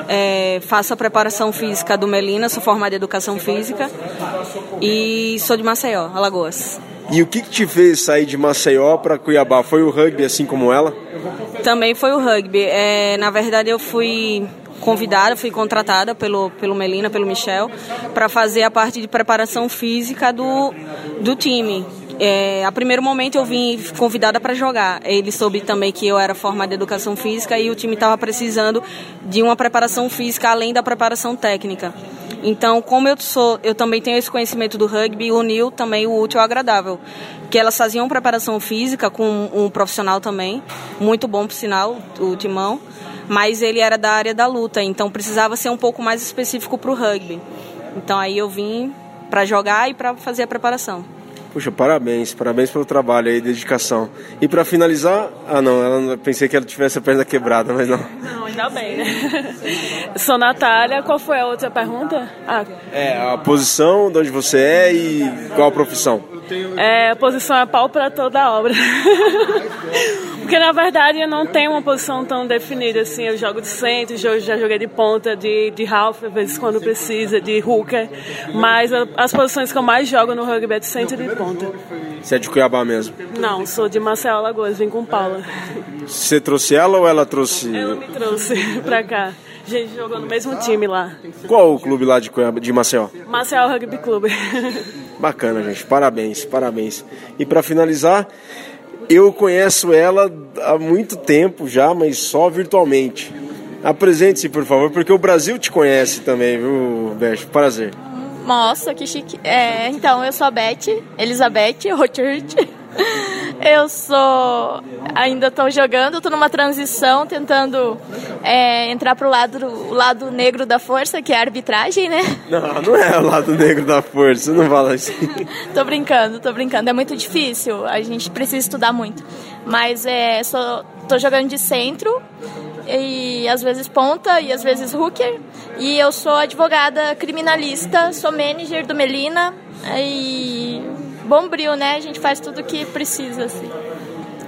é, faço a preparação física do Melina, sou formada em educação física e sou de Maceió, Alagoas. E o que, que te fez sair de Maceió pra Cuiabá? Foi o rugby assim como ela? Também foi o rugby. É, na verdade, eu fui convidada, fui contratada pelo, pelo Melina, pelo Michel, para fazer a parte de preparação física do, do time. É, a primeiro momento eu vim convidada para jogar. Ele soube também que eu era formada em educação física e o time estava precisando de uma preparação física além da preparação técnica. Então, como eu sou, eu também tenho esse conhecimento do rugby, uniu também o útil ao agradável. Que elas faziam preparação física com um profissional também, muito bom por sinal, o Timão, mas ele era da área da luta, então precisava ser um pouco mais específico para o rugby. Então aí eu vim para jogar e para fazer a preparação. Puxa, parabéns, parabéns pelo trabalho aí, dedicação. E pra finalizar, ah não, ela, pensei que ela tivesse a perna quebrada, mas não. Não, ainda bem, né? Sou Natália. Qual foi a outra pergunta? Ah, É, a posição, de onde você é e qual a profissão? É, a posição é pau para toda a obra. Porque na verdade eu não tenho uma posição tão definida assim. Eu jogo de centro, jo- já joguei de ponta, de, de half, às vezes quando precisa, de hooker. Mas as posições que eu mais jogo no rugby é de centro e de ponta. Você é de Cuiabá mesmo. Não, sou de Marcelo Alagoas, vim com Paula. Você trouxe ela ou ela trouxe. Ela me trouxe pra cá. A gente jogou no mesmo time lá. Qual o clube lá de, Cuiabá, de Maceió? Marcel Rugby Clube. Bacana, gente. Parabéns, parabéns. E pra finalizar, eu conheço ela há muito tempo já, mas só virtualmente. Apresente-se, por favor, porque o Brasil te conhece também, viu, Beth? Prazer. Nossa, que chique. É, então, eu sou a Beth, Elizabeth Rochard. Eu sou. Ainda estou jogando, estou numa transição, tentando é, entrar pro lado, o lado negro da força, que é a arbitragem, né? Não, não é o lado negro da força, não fala assim. Tô brincando, tô brincando. É muito difícil, a gente precisa estudar muito. Mas é, sou, tô jogando de centro, e às vezes ponta e às vezes hooker. E eu sou advogada criminalista, sou manager do Melina e bombril, né? A gente faz tudo o que precisa, assim.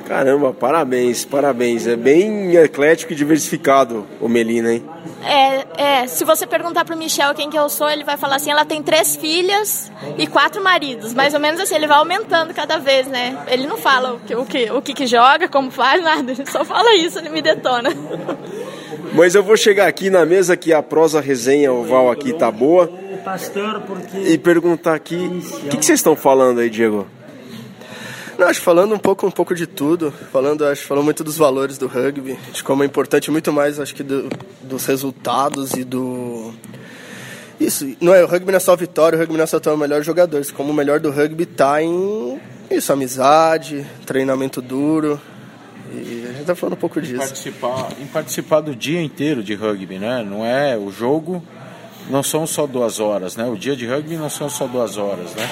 Caramba, parabéns, parabéns. É bem eclético e diversificado o Melina, hein? É, é, se você perguntar pro Michel quem que eu sou, ele vai falar assim, ela tem três filhas e quatro maridos. Mais ou menos assim, ele vai aumentando cada vez, né? Ele não fala o que, o que, o que, que joga, como faz, nada. Ele só fala isso, ele me detona. Mas eu vou chegar aqui na mesa que a prosa resenha oval aqui tá boa Pastor, porque e perguntar aqui, o que, que vocês estão falando aí, Diego? Não, acho que falando um pouco, um pouco de tudo, falando, acho falou muito dos valores do rugby, de como é importante muito mais, acho que do, dos resultados e do isso, não é o rugby não é só vitória, o rugby não é só ter o melhor jogadores, como o melhor do rugby tá em isso, amizade, treinamento duro. E a gente tá falando um pouco disso. Participar, em participar do dia inteiro de rugby, né? Não é o jogo, não são só duas horas, né? O dia de rugby não são só duas horas, né?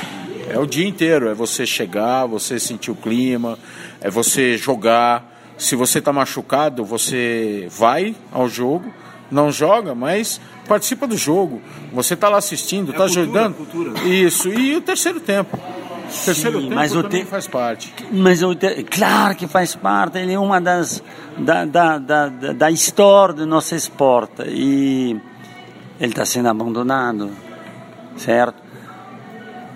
É o dia inteiro, é você chegar, você sentir o clima, é você jogar. Se você está machucado, você vai ao jogo, não joga, mas participa do jogo. Você está lá assistindo, está é ajudando. Cultura. Isso, e o terceiro tempo. O terceiro Sim, tempo mas também te... faz parte. Mas o te... claro que faz parte, ele é uma das da, da, da, da história do nosso esporte e ele está sendo abandonado, certo?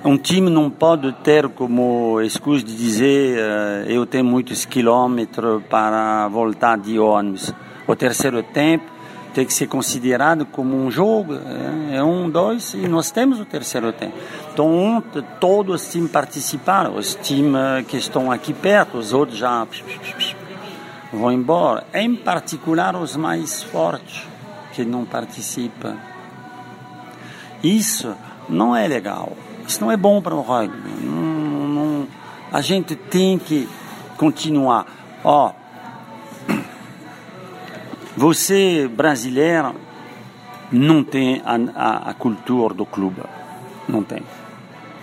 Um time não pode ter como excusa de dizer uh, eu tenho muitos quilômetros para voltar de ônibus. O terceiro tempo tem que ser considerado como um jogo, é, é um, dois, e nós temos o terceiro tempo. Então, todos os times participaram, os times que estão aqui perto, os outros já vão embora. Em particular, os mais fortes, que não participam. Isso não é legal. Isso não é bom para o rugby. Não, não, a gente tem que continuar. Ó, você brasileiro não tem a, a, a, cultura do clube, não tem.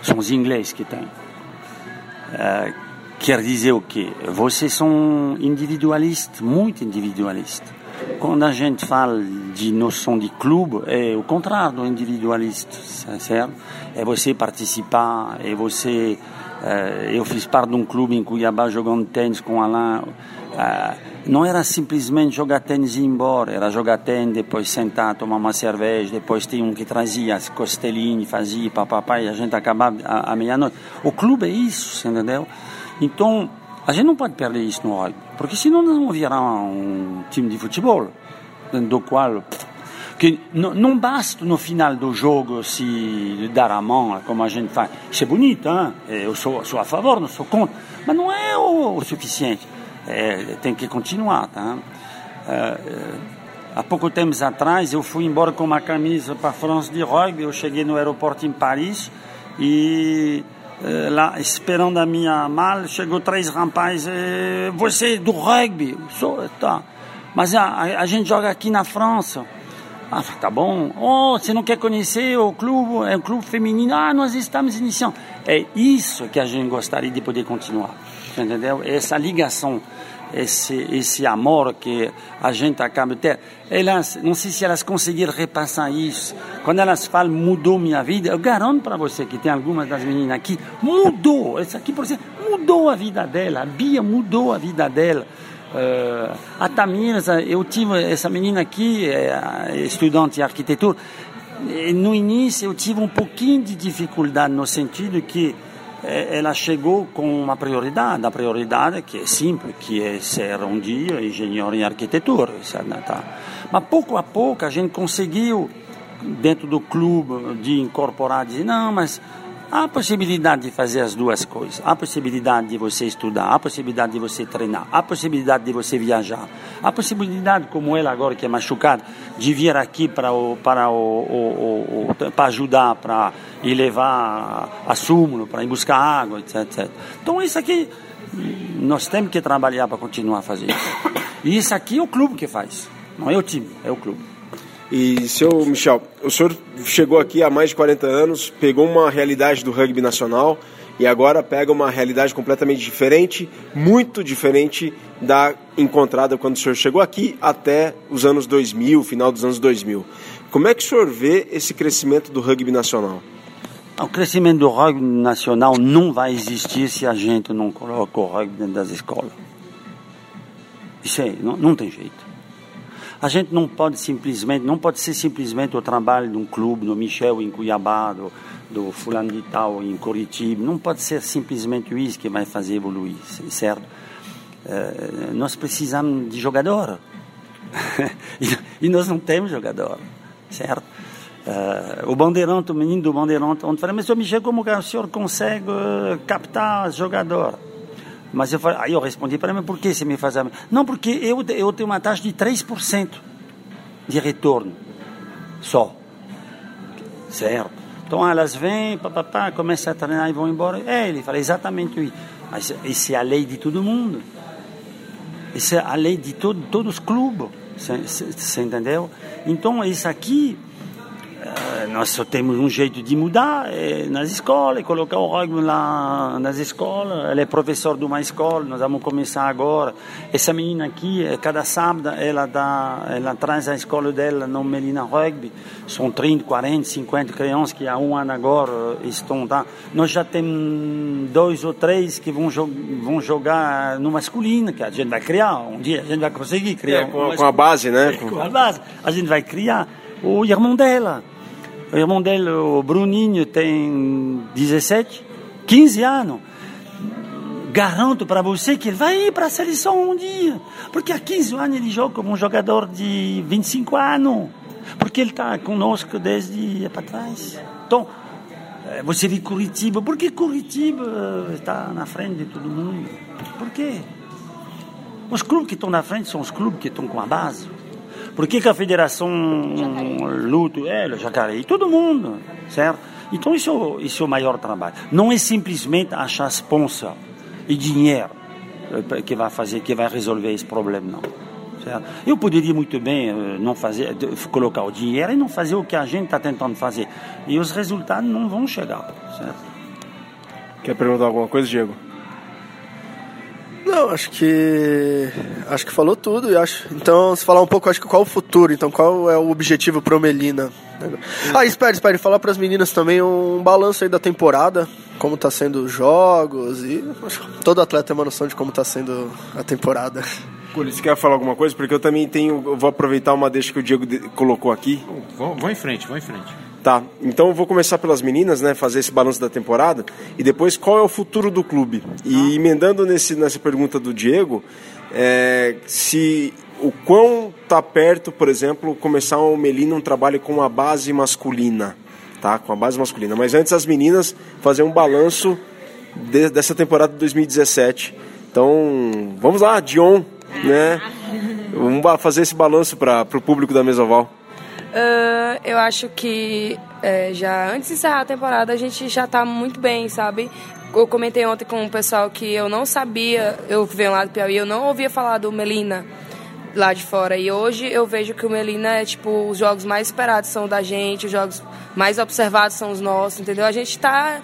São os ingleses que têm. É, quer dizer o quê? Vocês são individualistas, muito individualistas. Quando a gente fala de noção de clube, é o contrário do individualista, certo? É você participar, é você... É, eu fiz parte de um clube em Cuiabá jogando tênis com Alain. É, não era simplesmente jogar tênis e ir embora, era jogar tênis, depois sentar, tomar uma cerveja, depois tinha um que trazia as costelinhas, fazia papapá, e a gente acabava à meia-noite. O clube é isso, entendeu? Então, a gente não pode perder isso no rugby, porque senão vamos virar um time de futebol, do qual que não basta no final do jogo se dar a mão, como a gente faz. Isso é bonito, hein? eu sou, sou a favor, não sou contra, mas não é o, o suficiente. É, tem que continuar, tá? É, há pouco tempo atrás eu fui embora com uma camisa para a France de rugby, eu cheguei no aeroporto em Paris e eh, lá esperando a minha mala, chegou três rapazes, eh, você é do rugby? Sou, tá. Mas a, a, gente joga aqui na França. Ah, tá bom. Oh, você não quer conhecer o clube? É um clube feminino. Ah, nós estamos iniciando. É isso que a gente gostaria de poder continuar. Entendeu? Essa ligação esse, esse amor que a gente acaba de ter. Elas, não sei se elas conseguiram repassar isso. Quando elas falam, mudou minha vida, eu garanto para você que tem algumas das meninas aqui, mudou. Essa aqui, por exemplo, mudou a vida dela. A Bia mudou a vida dela. Uh, a Tamires, eu tive essa menina aqui, é, estudante de arquitetura. No início eu tive um pouquinho de dificuldade no sentido que ela chegou com uma prioridade, a prioridade que é simples, que é ser um dia engenheiro em arquitetura. Tá? Mas pouco a pouco a gente conseguiu, dentro do clube, de incorporar, dizer, não, mas Há possibilidade de fazer as duas coisas. Há possibilidade de você estudar, há possibilidade de você treinar, há possibilidade de você viajar. Há possibilidade, como ela agora que é machucada, de vir aqui para o, para o, o, o para ajudar, para ir levar a súmulo, para ir buscar água, etc, etc. Então isso aqui nós temos que trabalhar para continuar a fazer isso. E isso aqui é o clube que faz, não é o time, é o clube. E, seu Michel, o senhor chegou aqui há mais de 40 anos, pegou uma realidade do rugby nacional e agora pega uma realidade completamente diferente, muito diferente da encontrada quando o senhor chegou aqui até os anos 2000, final dos anos 2000. Como é que o senhor vê esse crescimento do rugby nacional? O crescimento do rugby nacional não vai existir se a gente não coloca o rugby dentro das escolas. Isso aí, não, não tem jeito. A gente não pode simplesmente, não pode ser simplesmente o trabalho de um clube, do Michel em Cuiabá, do, do fulano de tal em Curitiba, não pode ser simplesmente isso que vai fazer evoluir, certo? Uh, nós precisamos de jogador e, e, nós não temos jogador, certo? Uh, o Bandeirante, o menino do Bandeirante, onde fala, mas o Michel, como o senhor consegue uh, captar jogador? Mas eu falei, aí eu respondi para ele, por que você me faz a... Não, porque eu, eu tenho uma taxa de 3% de retorno, só. Certo? Então elas vêm, papapá, começam a treinar e vão embora. É, ele fala exatamente isso. Mas isso é a lei de todo mundo. Isso é a lei de todo, todos os clubes. Você entendeu? Então, isso aqui nós só temos um jeito de mudar é nas escolas, colocar o rugby lá nas escolas. Ela é professor de uma escola, nós vamos começar agora. Essa menina aqui, eh, cada sábado, ela, dá, ela traz a escola dela no Melina Rugby. São 30, 40, 50 crianças que há um ano agora estão lá. Nós já temos dois ou três que vão, jo vão jogar no masculino, que a gente vai criar. Um dia a gente vai conseguir criar. É, com, com a base, né? Com a base. A gente vai criar. O irmão dela o irmão dele, o Bruninho, tem 17, 15 anos. Garanto para você que ele vai ir para a seleção um dia. Porque há 15 anos ele joga como um jogador de 25 anos. Porque ele está conosco desde para trás. Então, você vê Curitiba. Por que Curitiba está na frente de todo mundo? Por quê? Os clubes que estão na frente são os clubes que estão com a base. Por que, que a federação luta? É, Jacareí, todo mundo, certo? Então isso, isso é o maior trabalho. Não é simplesmente achar sponsor e dinheiro eh, que vai fazer, que vai resolver esse problema, não. Eu poderia muito bem eh, não fazer, colocar o dinheiro e não fazer o que a gente está tentando fazer. E os resultados não vão chegar, certo? Quer perguntar alguma coisa, Diego? Não, acho que acho que falou tudo e acho. Então, se falar um pouco, acho que qual o futuro, então qual é o objetivo pro Melina? Ah, espere, espere, falar para as meninas também um balanço aí da temporada, como tá sendo os jogos e todo atleta tem uma noção de como tá sendo a temporada. Curi, você quer falar alguma coisa? Porque eu também tenho, eu vou aproveitar uma deixa que o Diego colocou aqui. Vão, vão em frente, vão em frente. Tá, então eu vou começar pelas meninas, né? Fazer esse balanço da temporada e depois qual é o futuro do clube. E emendando nesse, nessa pergunta do Diego, é, se o quão tá perto, por exemplo, começar o Melina um trabalho com a base masculina, tá? Com a base masculina. Mas antes as meninas fazer um balanço de, dessa temporada de 2017. Então, vamos lá, Dion, né? Vamos fazer esse balanço para o público da Mesoval. Uh, eu acho que é, já antes de encerrar a temporada a gente já está muito bem, sabe? Eu comentei ontem com o pessoal que eu não sabia, eu venho lá do Piauí, eu não ouvia falar do Melina lá de fora. E hoje eu vejo que o Melina é tipo, os jogos mais esperados são da gente, os jogos mais observados são os nossos, entendeu? A gente está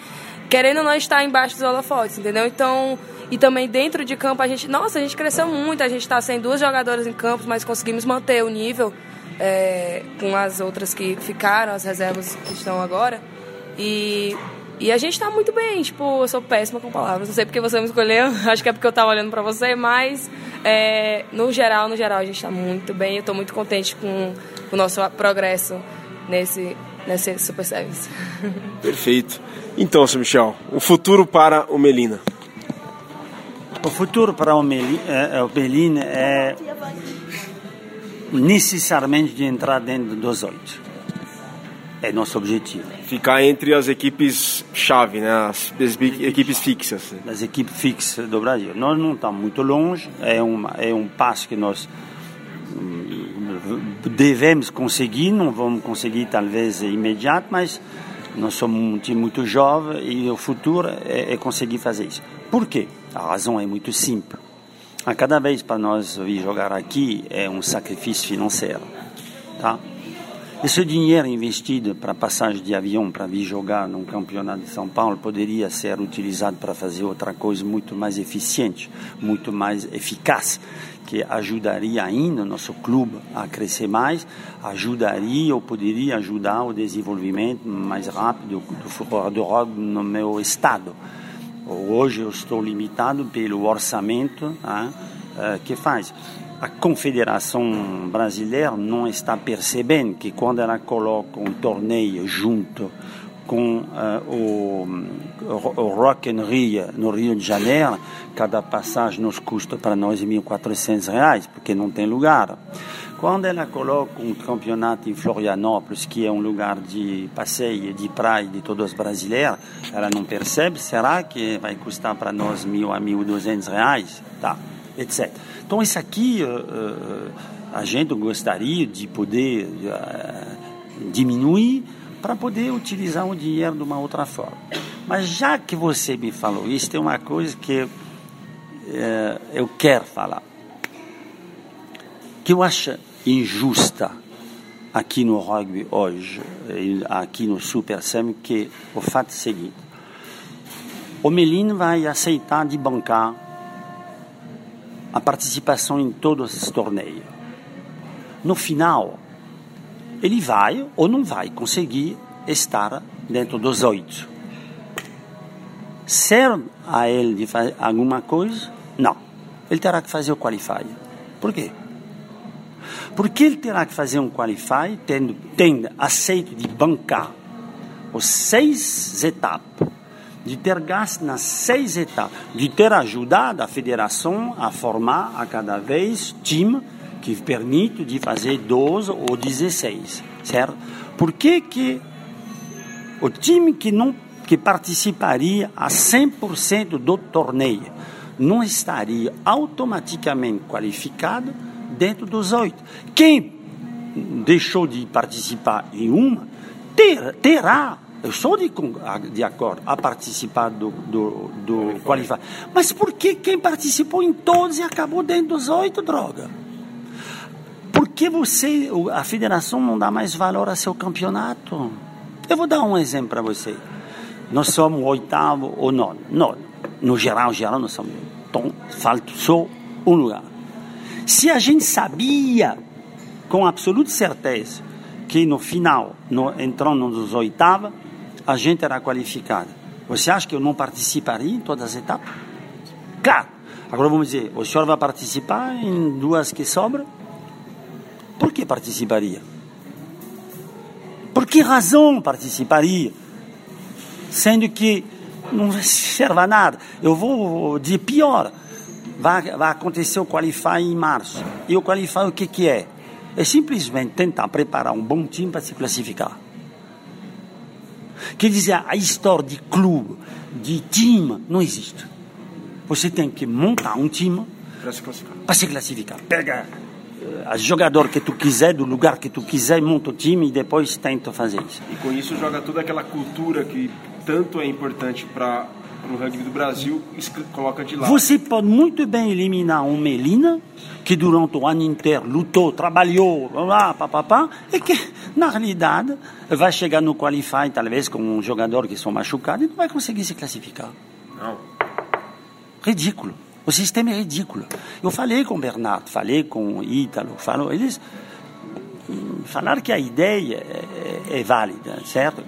querendo ou não estar embaixo dos holofotes, entendeu? Então, e também dentro de campo a gente, nossa, a gente cresceu muito, a gente está sem duas jogadoras em campo, mas conseguimos manter o nível é, com as outras que ficaram, as reservas que estão agora. E, e a gente está muito bem, tipo, eu sou péssima com palavras, não sei porque você me escolheu, acho que é porque eu estava olhando para você, mas é, no geral, no geral, a gente está muito bem, eu estou muito contente com o nosso progresso nesse, nesse Super Service. Perfeito. Então, seu Michel, o futuro para o Melina? O futuro para o Melina é, o Melina é necessariamente de entrar dentro dos oito. É nosso objetivo. Ficar entre as equipes chave, né? As, as equipes fixas. As equipes fixas do Brasil. Nós não estamos muito longe, é, uma, é um passo que nós hum, devemos conseguir, não vamos conseguir talvez imediato, mas nós somos um time muito jovem e o futuro é, é conseguir fazer isso. Por quê? A razão é muito simples a cada vez para nós vir jogar aqui é um sacrifício financeiro, tá? Esse dinheiro investido para passagem de avião para vir jogar num campeonato de São Paulo poderia ser utilizado para fazer outra coisa muito mais eficiente, muito mais eficaz, que ajudaria ainda o nosso clube a crescer mais, ajudaria ou poderia ajudar o desenvolvimento mais rápido do futebol do rugby no meu estado. Hoje eu estou limitado pelo orçamento né, que faz. A Confederação Brasileira não está percebendo que quando ela coloca um torneio junto com uh, o, o Rock in Rio, no Rio de Janeiro, cada passagem nos custa para nós R$ 1.400, porque não tem lugar. Quando ela coloca um campeonato em Florianópolis, que é um lugar de passeio, de praia de todos os brasileiros, ela não percebe, será que vai custar para nós mil a mil duzentos reais? Tá, etc. Então, isso aqui, uh, uh, a gente gostaria de poder uh, diminuir para poder utilizar o dinheiro de uma outra forma. Mas já que você me falou isso, tem uma coisa que eu quero falar. Que eu acho injusta aqui no rugby hoje, aqui no Super Sam, que o fato é o seguinte: o Melin vai aceitar de bancar a participação em todos os torneios. No final, ele vai ou não vai conseguir estar dentro dos oito. Ser a ele de fazer alguma coisa? Não. Ele terá que fazer o qualify. Por quê? Porque ele terá que fazer um qualify tendo, tendo aceito de bancar os seis etapas, de ter gasto nas seis etapas, de ter ajudado a federação a formar a cada vez time que permite de fazer 12 ou 16, certo? Por que que o time que não que participaria a 100% do torneio não estaria automaticamente qualificado dentro dos oito. Quem deixou de participar em uma ter, terá, eu sou de, de acordo, a participar do, do, do qualify. Mas por que quem participou em todos e acabou dentro dos oito, droga? Por que você, a federação não dá mais valor a seu campeonato? Eu vou dar um exemplo para você. Nós somos oitavo ou nono. Nono. No geral, geral, nós somos. Então, falta só um lugar. Se a gente sabia com absoluta certeza que no final, no, entrando nos oitavos, a gente era qualificado, você acha que eu não participaria em todas as etapas? Claro. Agora vamos dizer, o senhor vai participar em duas que sobram? Por que participaria? Por que razão participaria? Sendo que não serve a nada. Eu vou de pior vai, vai acontecer o Qualify em março. E o Qualify o que, que é? É simplesmente tentar preparar um bom time para se classificar. Quer dizer, a história de clube, de time, não existe. Você tem que montar um time para se classificar. Para se classificar. Pega uh, jogador que tu quiser, do lugar que tu quiser, monta o time e depois tenta fazer isso. E com isso joga toda aquela cultura que tanto é importante para no rugby do Brasil coloca de lado. Você pode muito bem eliminar um Melina, que durante o ano inteiro lutou, trabalhou, lá, papapá, e que, na realidade, vai chegar no qualify, talvez, com um jogador que são machucados e não vai conseguir se classificar. Não. Ridículo. O sistema é ridículo. Eu falei com o Bernardo, falei com o Ítalo, falou, eles falar que a ideia é, é, válida, certo?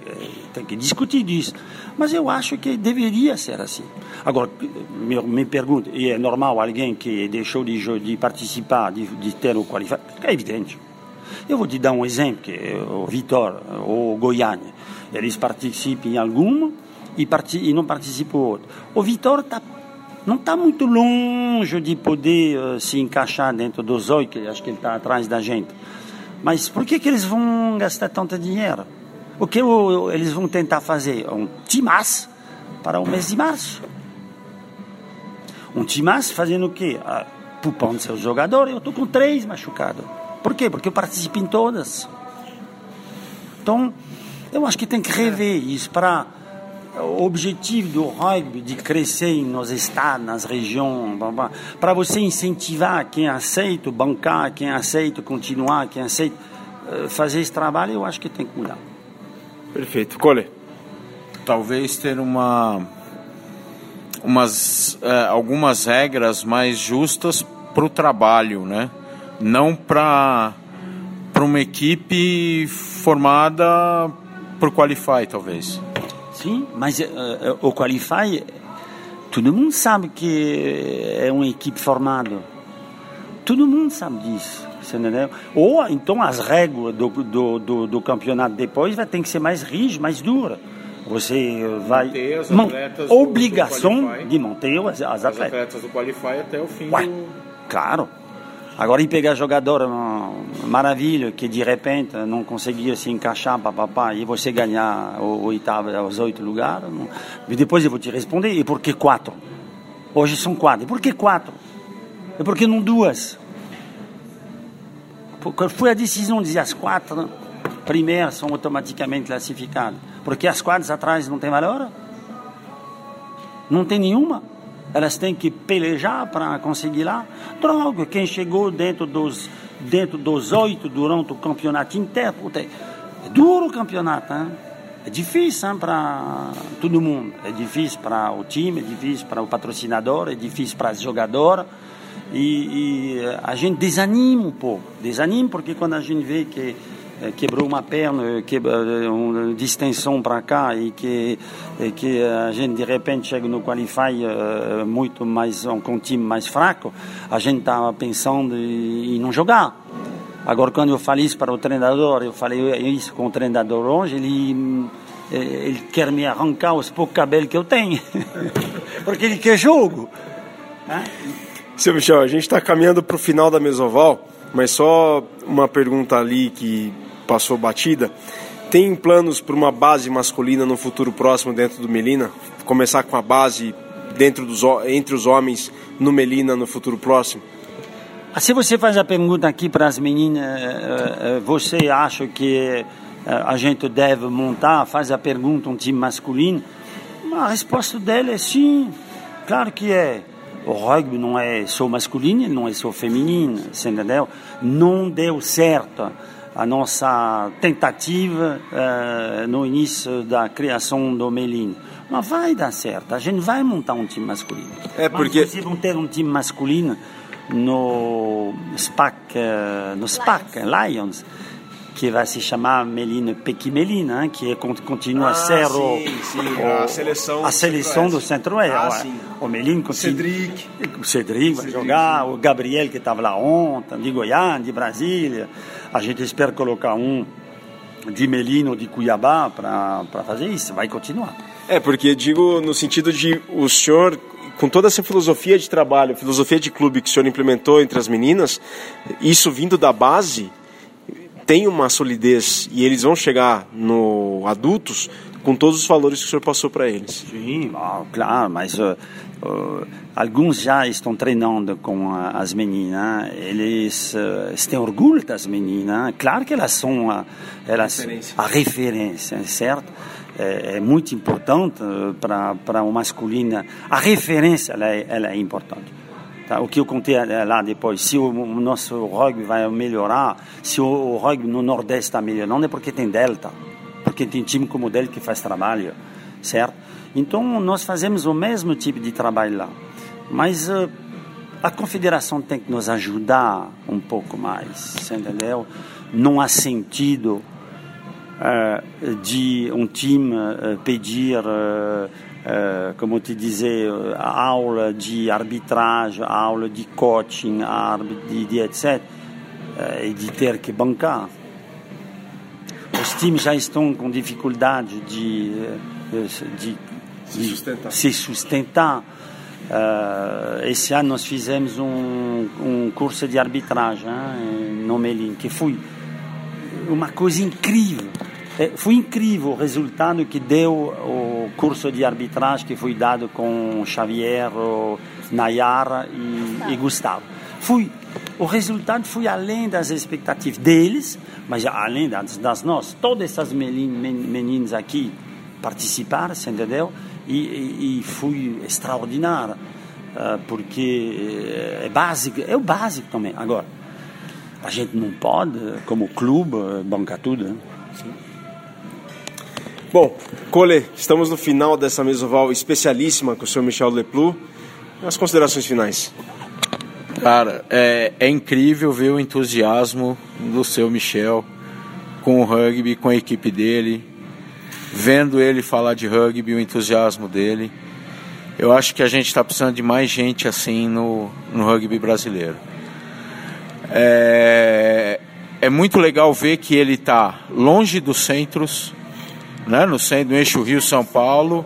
Tem que discutir disso. Mas eu acho que deveria ser assim. Agora, me, me pergunto, e é normal alguém que deixou de, de participar, de, de ter o qualificado? É evidente. Eu vou te dar um exemplo, que é o Vitor ou Goiânia. Eles participam em alguma e, e não participam em outra. O Vitor tá, não está muito longe de poder uh, se encaixar dentro dos oito, acho que ele está atrás da gente. Mas por que, que eles vão gastar tanto dinheiro? O que eles vão tentar fazer? Um timas para o mês de março. Um timas fazendo o quê? Ah, pupando seu jogador. Eu estou com três machucados. Por quê? Porque eu participo em todas. Então, eu acho que tem que rever isso para o objetivo do rugby de crescer nos estados, nas regiões, para você incentivar quem aceita bancar, quem aceita continuar, quem aceita eh, fazer esse trabalho, eu acho que tem que mudar. Perfeito. Cole. Talvez ter uma umas é, algumas regras mais justas para o trabalho, né? Não para para uma equipe formada por qualify, talvez. Sim, mas uh, o qualify todo mundo sabe que é uma equipe formada. Todo mundo sabe disso. Ou então as regras do, do, do, do campeonato depois vai ter que ser mais rígida, mais dura. Você vai. Manter obrigação do, de manter as, as, as atletas. do Qualify até o fim Ué, do. Claro. Agora, em pegar jogador hum, maravilha, que de repente não conseguia se encaixar, papapá, e você ganhar o oitavo, os oito lugares, não... e depois eu vou te responder, e por que quatro? Hoje são quatro. E por que quatro? E por que não duas? Porque foi a decisão de dizer as quatro primeiras são automaticamente classificadas. Porque as quatro atrás não tem valor? Não tem nenhuma? Elas têm que pelejar para conseguir lá. Droga, quem chegou dentro dos dentro dos oito durante o campeonato inteiro, é duro o campeonato, hein? É difícil para todo mundo. É difícil para o time, é difícil para o patrocinador, é difícil para os jogadores. E, e, a gente desanima um pouco. Desanima porque quando a gente vê que quebrou uma perna, quebra, eh, uma distensão para cá e que, e que a gente de repente chega no qualify muito mais com um time mais fraco, a gente estava pensando em, não jogar. Agora, quando eu falei isso para o treinador, eu falei isso com o treinador hoje, ele, ele quer me arrancar os poucos cabelos que eu tenho, porque ele quer jogo. Seu Michel, a gente está caminhando para o final da Mesoval, mas só uma pergunta ali que passou batida. Tem planos para uma base masculina no futuro próximo dentro do Melina? Começar com a base dentro dos, entre os homens no Melina no futuro próximo? Ah, se você faz a pergunta aqui para as meninas, eh, eh, você acha que eh, a gente deve montar, faz a pergunta um time masculino? A resposta dela é sim, claro que é. O rugby não é só masculino, não é só feminino, entendeu? Não deu certo a nossa tentativa uh, no início da criação do Melin. Mas vai dar certo, a gente vai montar um time masculino. É porque... Mas, vão ter um time masculino no SPAC, uh, no SPAC Lions, que vai se chamar Melina Pequimelina, que é, continua ah, a ser o, sim, sim, o, a seleção, a seleção do Centro-Oeste. Ah, o Melino continua. Cedric. O Cedric vai jogar, o Gabriel que estava lá ontem, de Goiânia, de Brasília. A gente espera colocar um de Melino, de Cuiabá, para fazer isso. Vai continuar. É, porque digo no sentido de o senhor com toda essa filosofia de trabalho, filosofia de clube que o senhor implementou entre as meninas, isso vindo da base, tem uma solidez e eles vão chegar no adultos com todos os valores que o senhor passou para eles. Sim, claro, mas uh, uh, alguns já estão treinando com uh, as meninas, eles, uh, têm orgulho das meninas, claro que elas são a, elas, referência. a referência, certo? É, é muito importante para o masculino, a referência ela é, ela é importante. Tá? O que eu contei é, lá depois, se o, nosso rugby vai melhorar, se o, o rugby no Nordeste está melhorando, é porque tem Delta, porque tem time como o Delta que faz trabalho, certo? Então, nós fazemos o mesmo tipo de trabalho lá. Mas uh, a confederação tem que nos ajudar um pouco mais, entendeu? Não há sentido uh, de um time uh, pedir Uh, como te dizer, a aula de arbitragem, a aula de coaching, a de, de etc., uh, e de ter que bancar. Os times já estão com dificuldade de, de, de, se sustentar. Se sustentar. Esse ano nós fizemos um, um curso de arbitragem hein, no Melim, que foi uma coisa incrível foi incrível o resultado que deu o curso de arbitragem que foi dado com Xavier, Nayara e, e Gustavo. Foi, o resultado foi além das expectativas deles, mas além das, das nossas. Todas essas meninas aqui participaram, entendeu? E, e, e foi extraordinário, uh, porque é básico, é o básico também. Agora, a gente não pode, como clube, bancar tudo. Né? Sim. Bom, Cole, estamos no final dessa mesoval especialíssima com o senhor Michel Leplu. As considerações finais. Cara, é, é incrível ver o entusiasmo do seu Michel com o rugby, com a equipe dele, vendo ele falar de rugby, o entusiasmo dele. Eu acho que a gente está precisando de mais gente assim no, no rugby brasileiro. É, é muito legal ver que ele está longe dos centros, né, no centro do eixo Rio-São Paulo.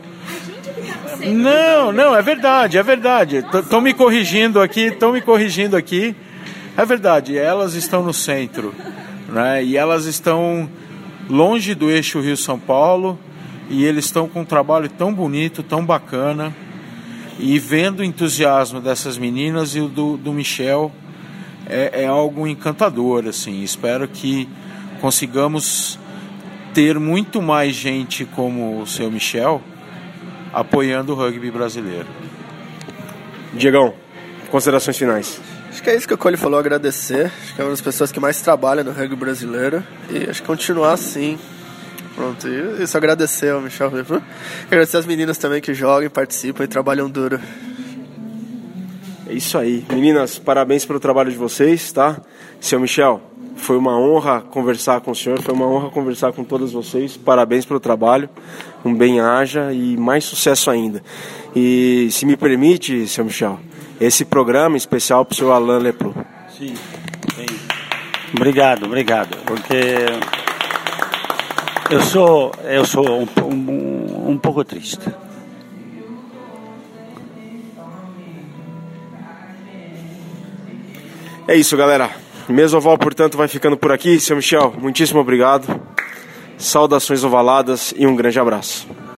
Não, não, é verdade, é verdade. Estão me corrigindo aqui, estão me corrigindo aqui. É verdade, elas estão no centro, né? E elas estão longe do eixo Rio-São Paulo e eles estão com um trabalho tão bonito, tão bacana. E vendo o entusiasmo dessas meninas e o do, do Michel é, é algo encantador, assim. Espero que consigamos ter muito mais gente como o seu Michel apoiando o rugby brasileiro. Diegão, considerações finais. Acho que é isso que o Cole falou, agradecer. Acho que é uma das pessoas que mais trabalha no rugby brasileiro. E acho que continuar assim. Pronto, e isso agradecer ao Michel. Agradecer as meninas também que jogam, participam e trabalham duro. É isso aí. Meninas, parabéns pelo trabalho de vocês, tá? Seu Michel, foi uma honra conversar com o senhor, foi uma honra conversar com todas vocês. Parabéns pelo trabalho, um bem-aja e mais sucesso ainda. E se me permite, seu Michel, esse programa especial para o seu Alain Lepro. Sim, sim. Obrigado, obrigado. Porque eu sou, eu sou um, um, um pouco triste. É isso, galera. Mesoval, portanto, vai ficando por aqui. Seu Michel, muitíssimo obrigado. Saudações ovaladas e um grande abraço.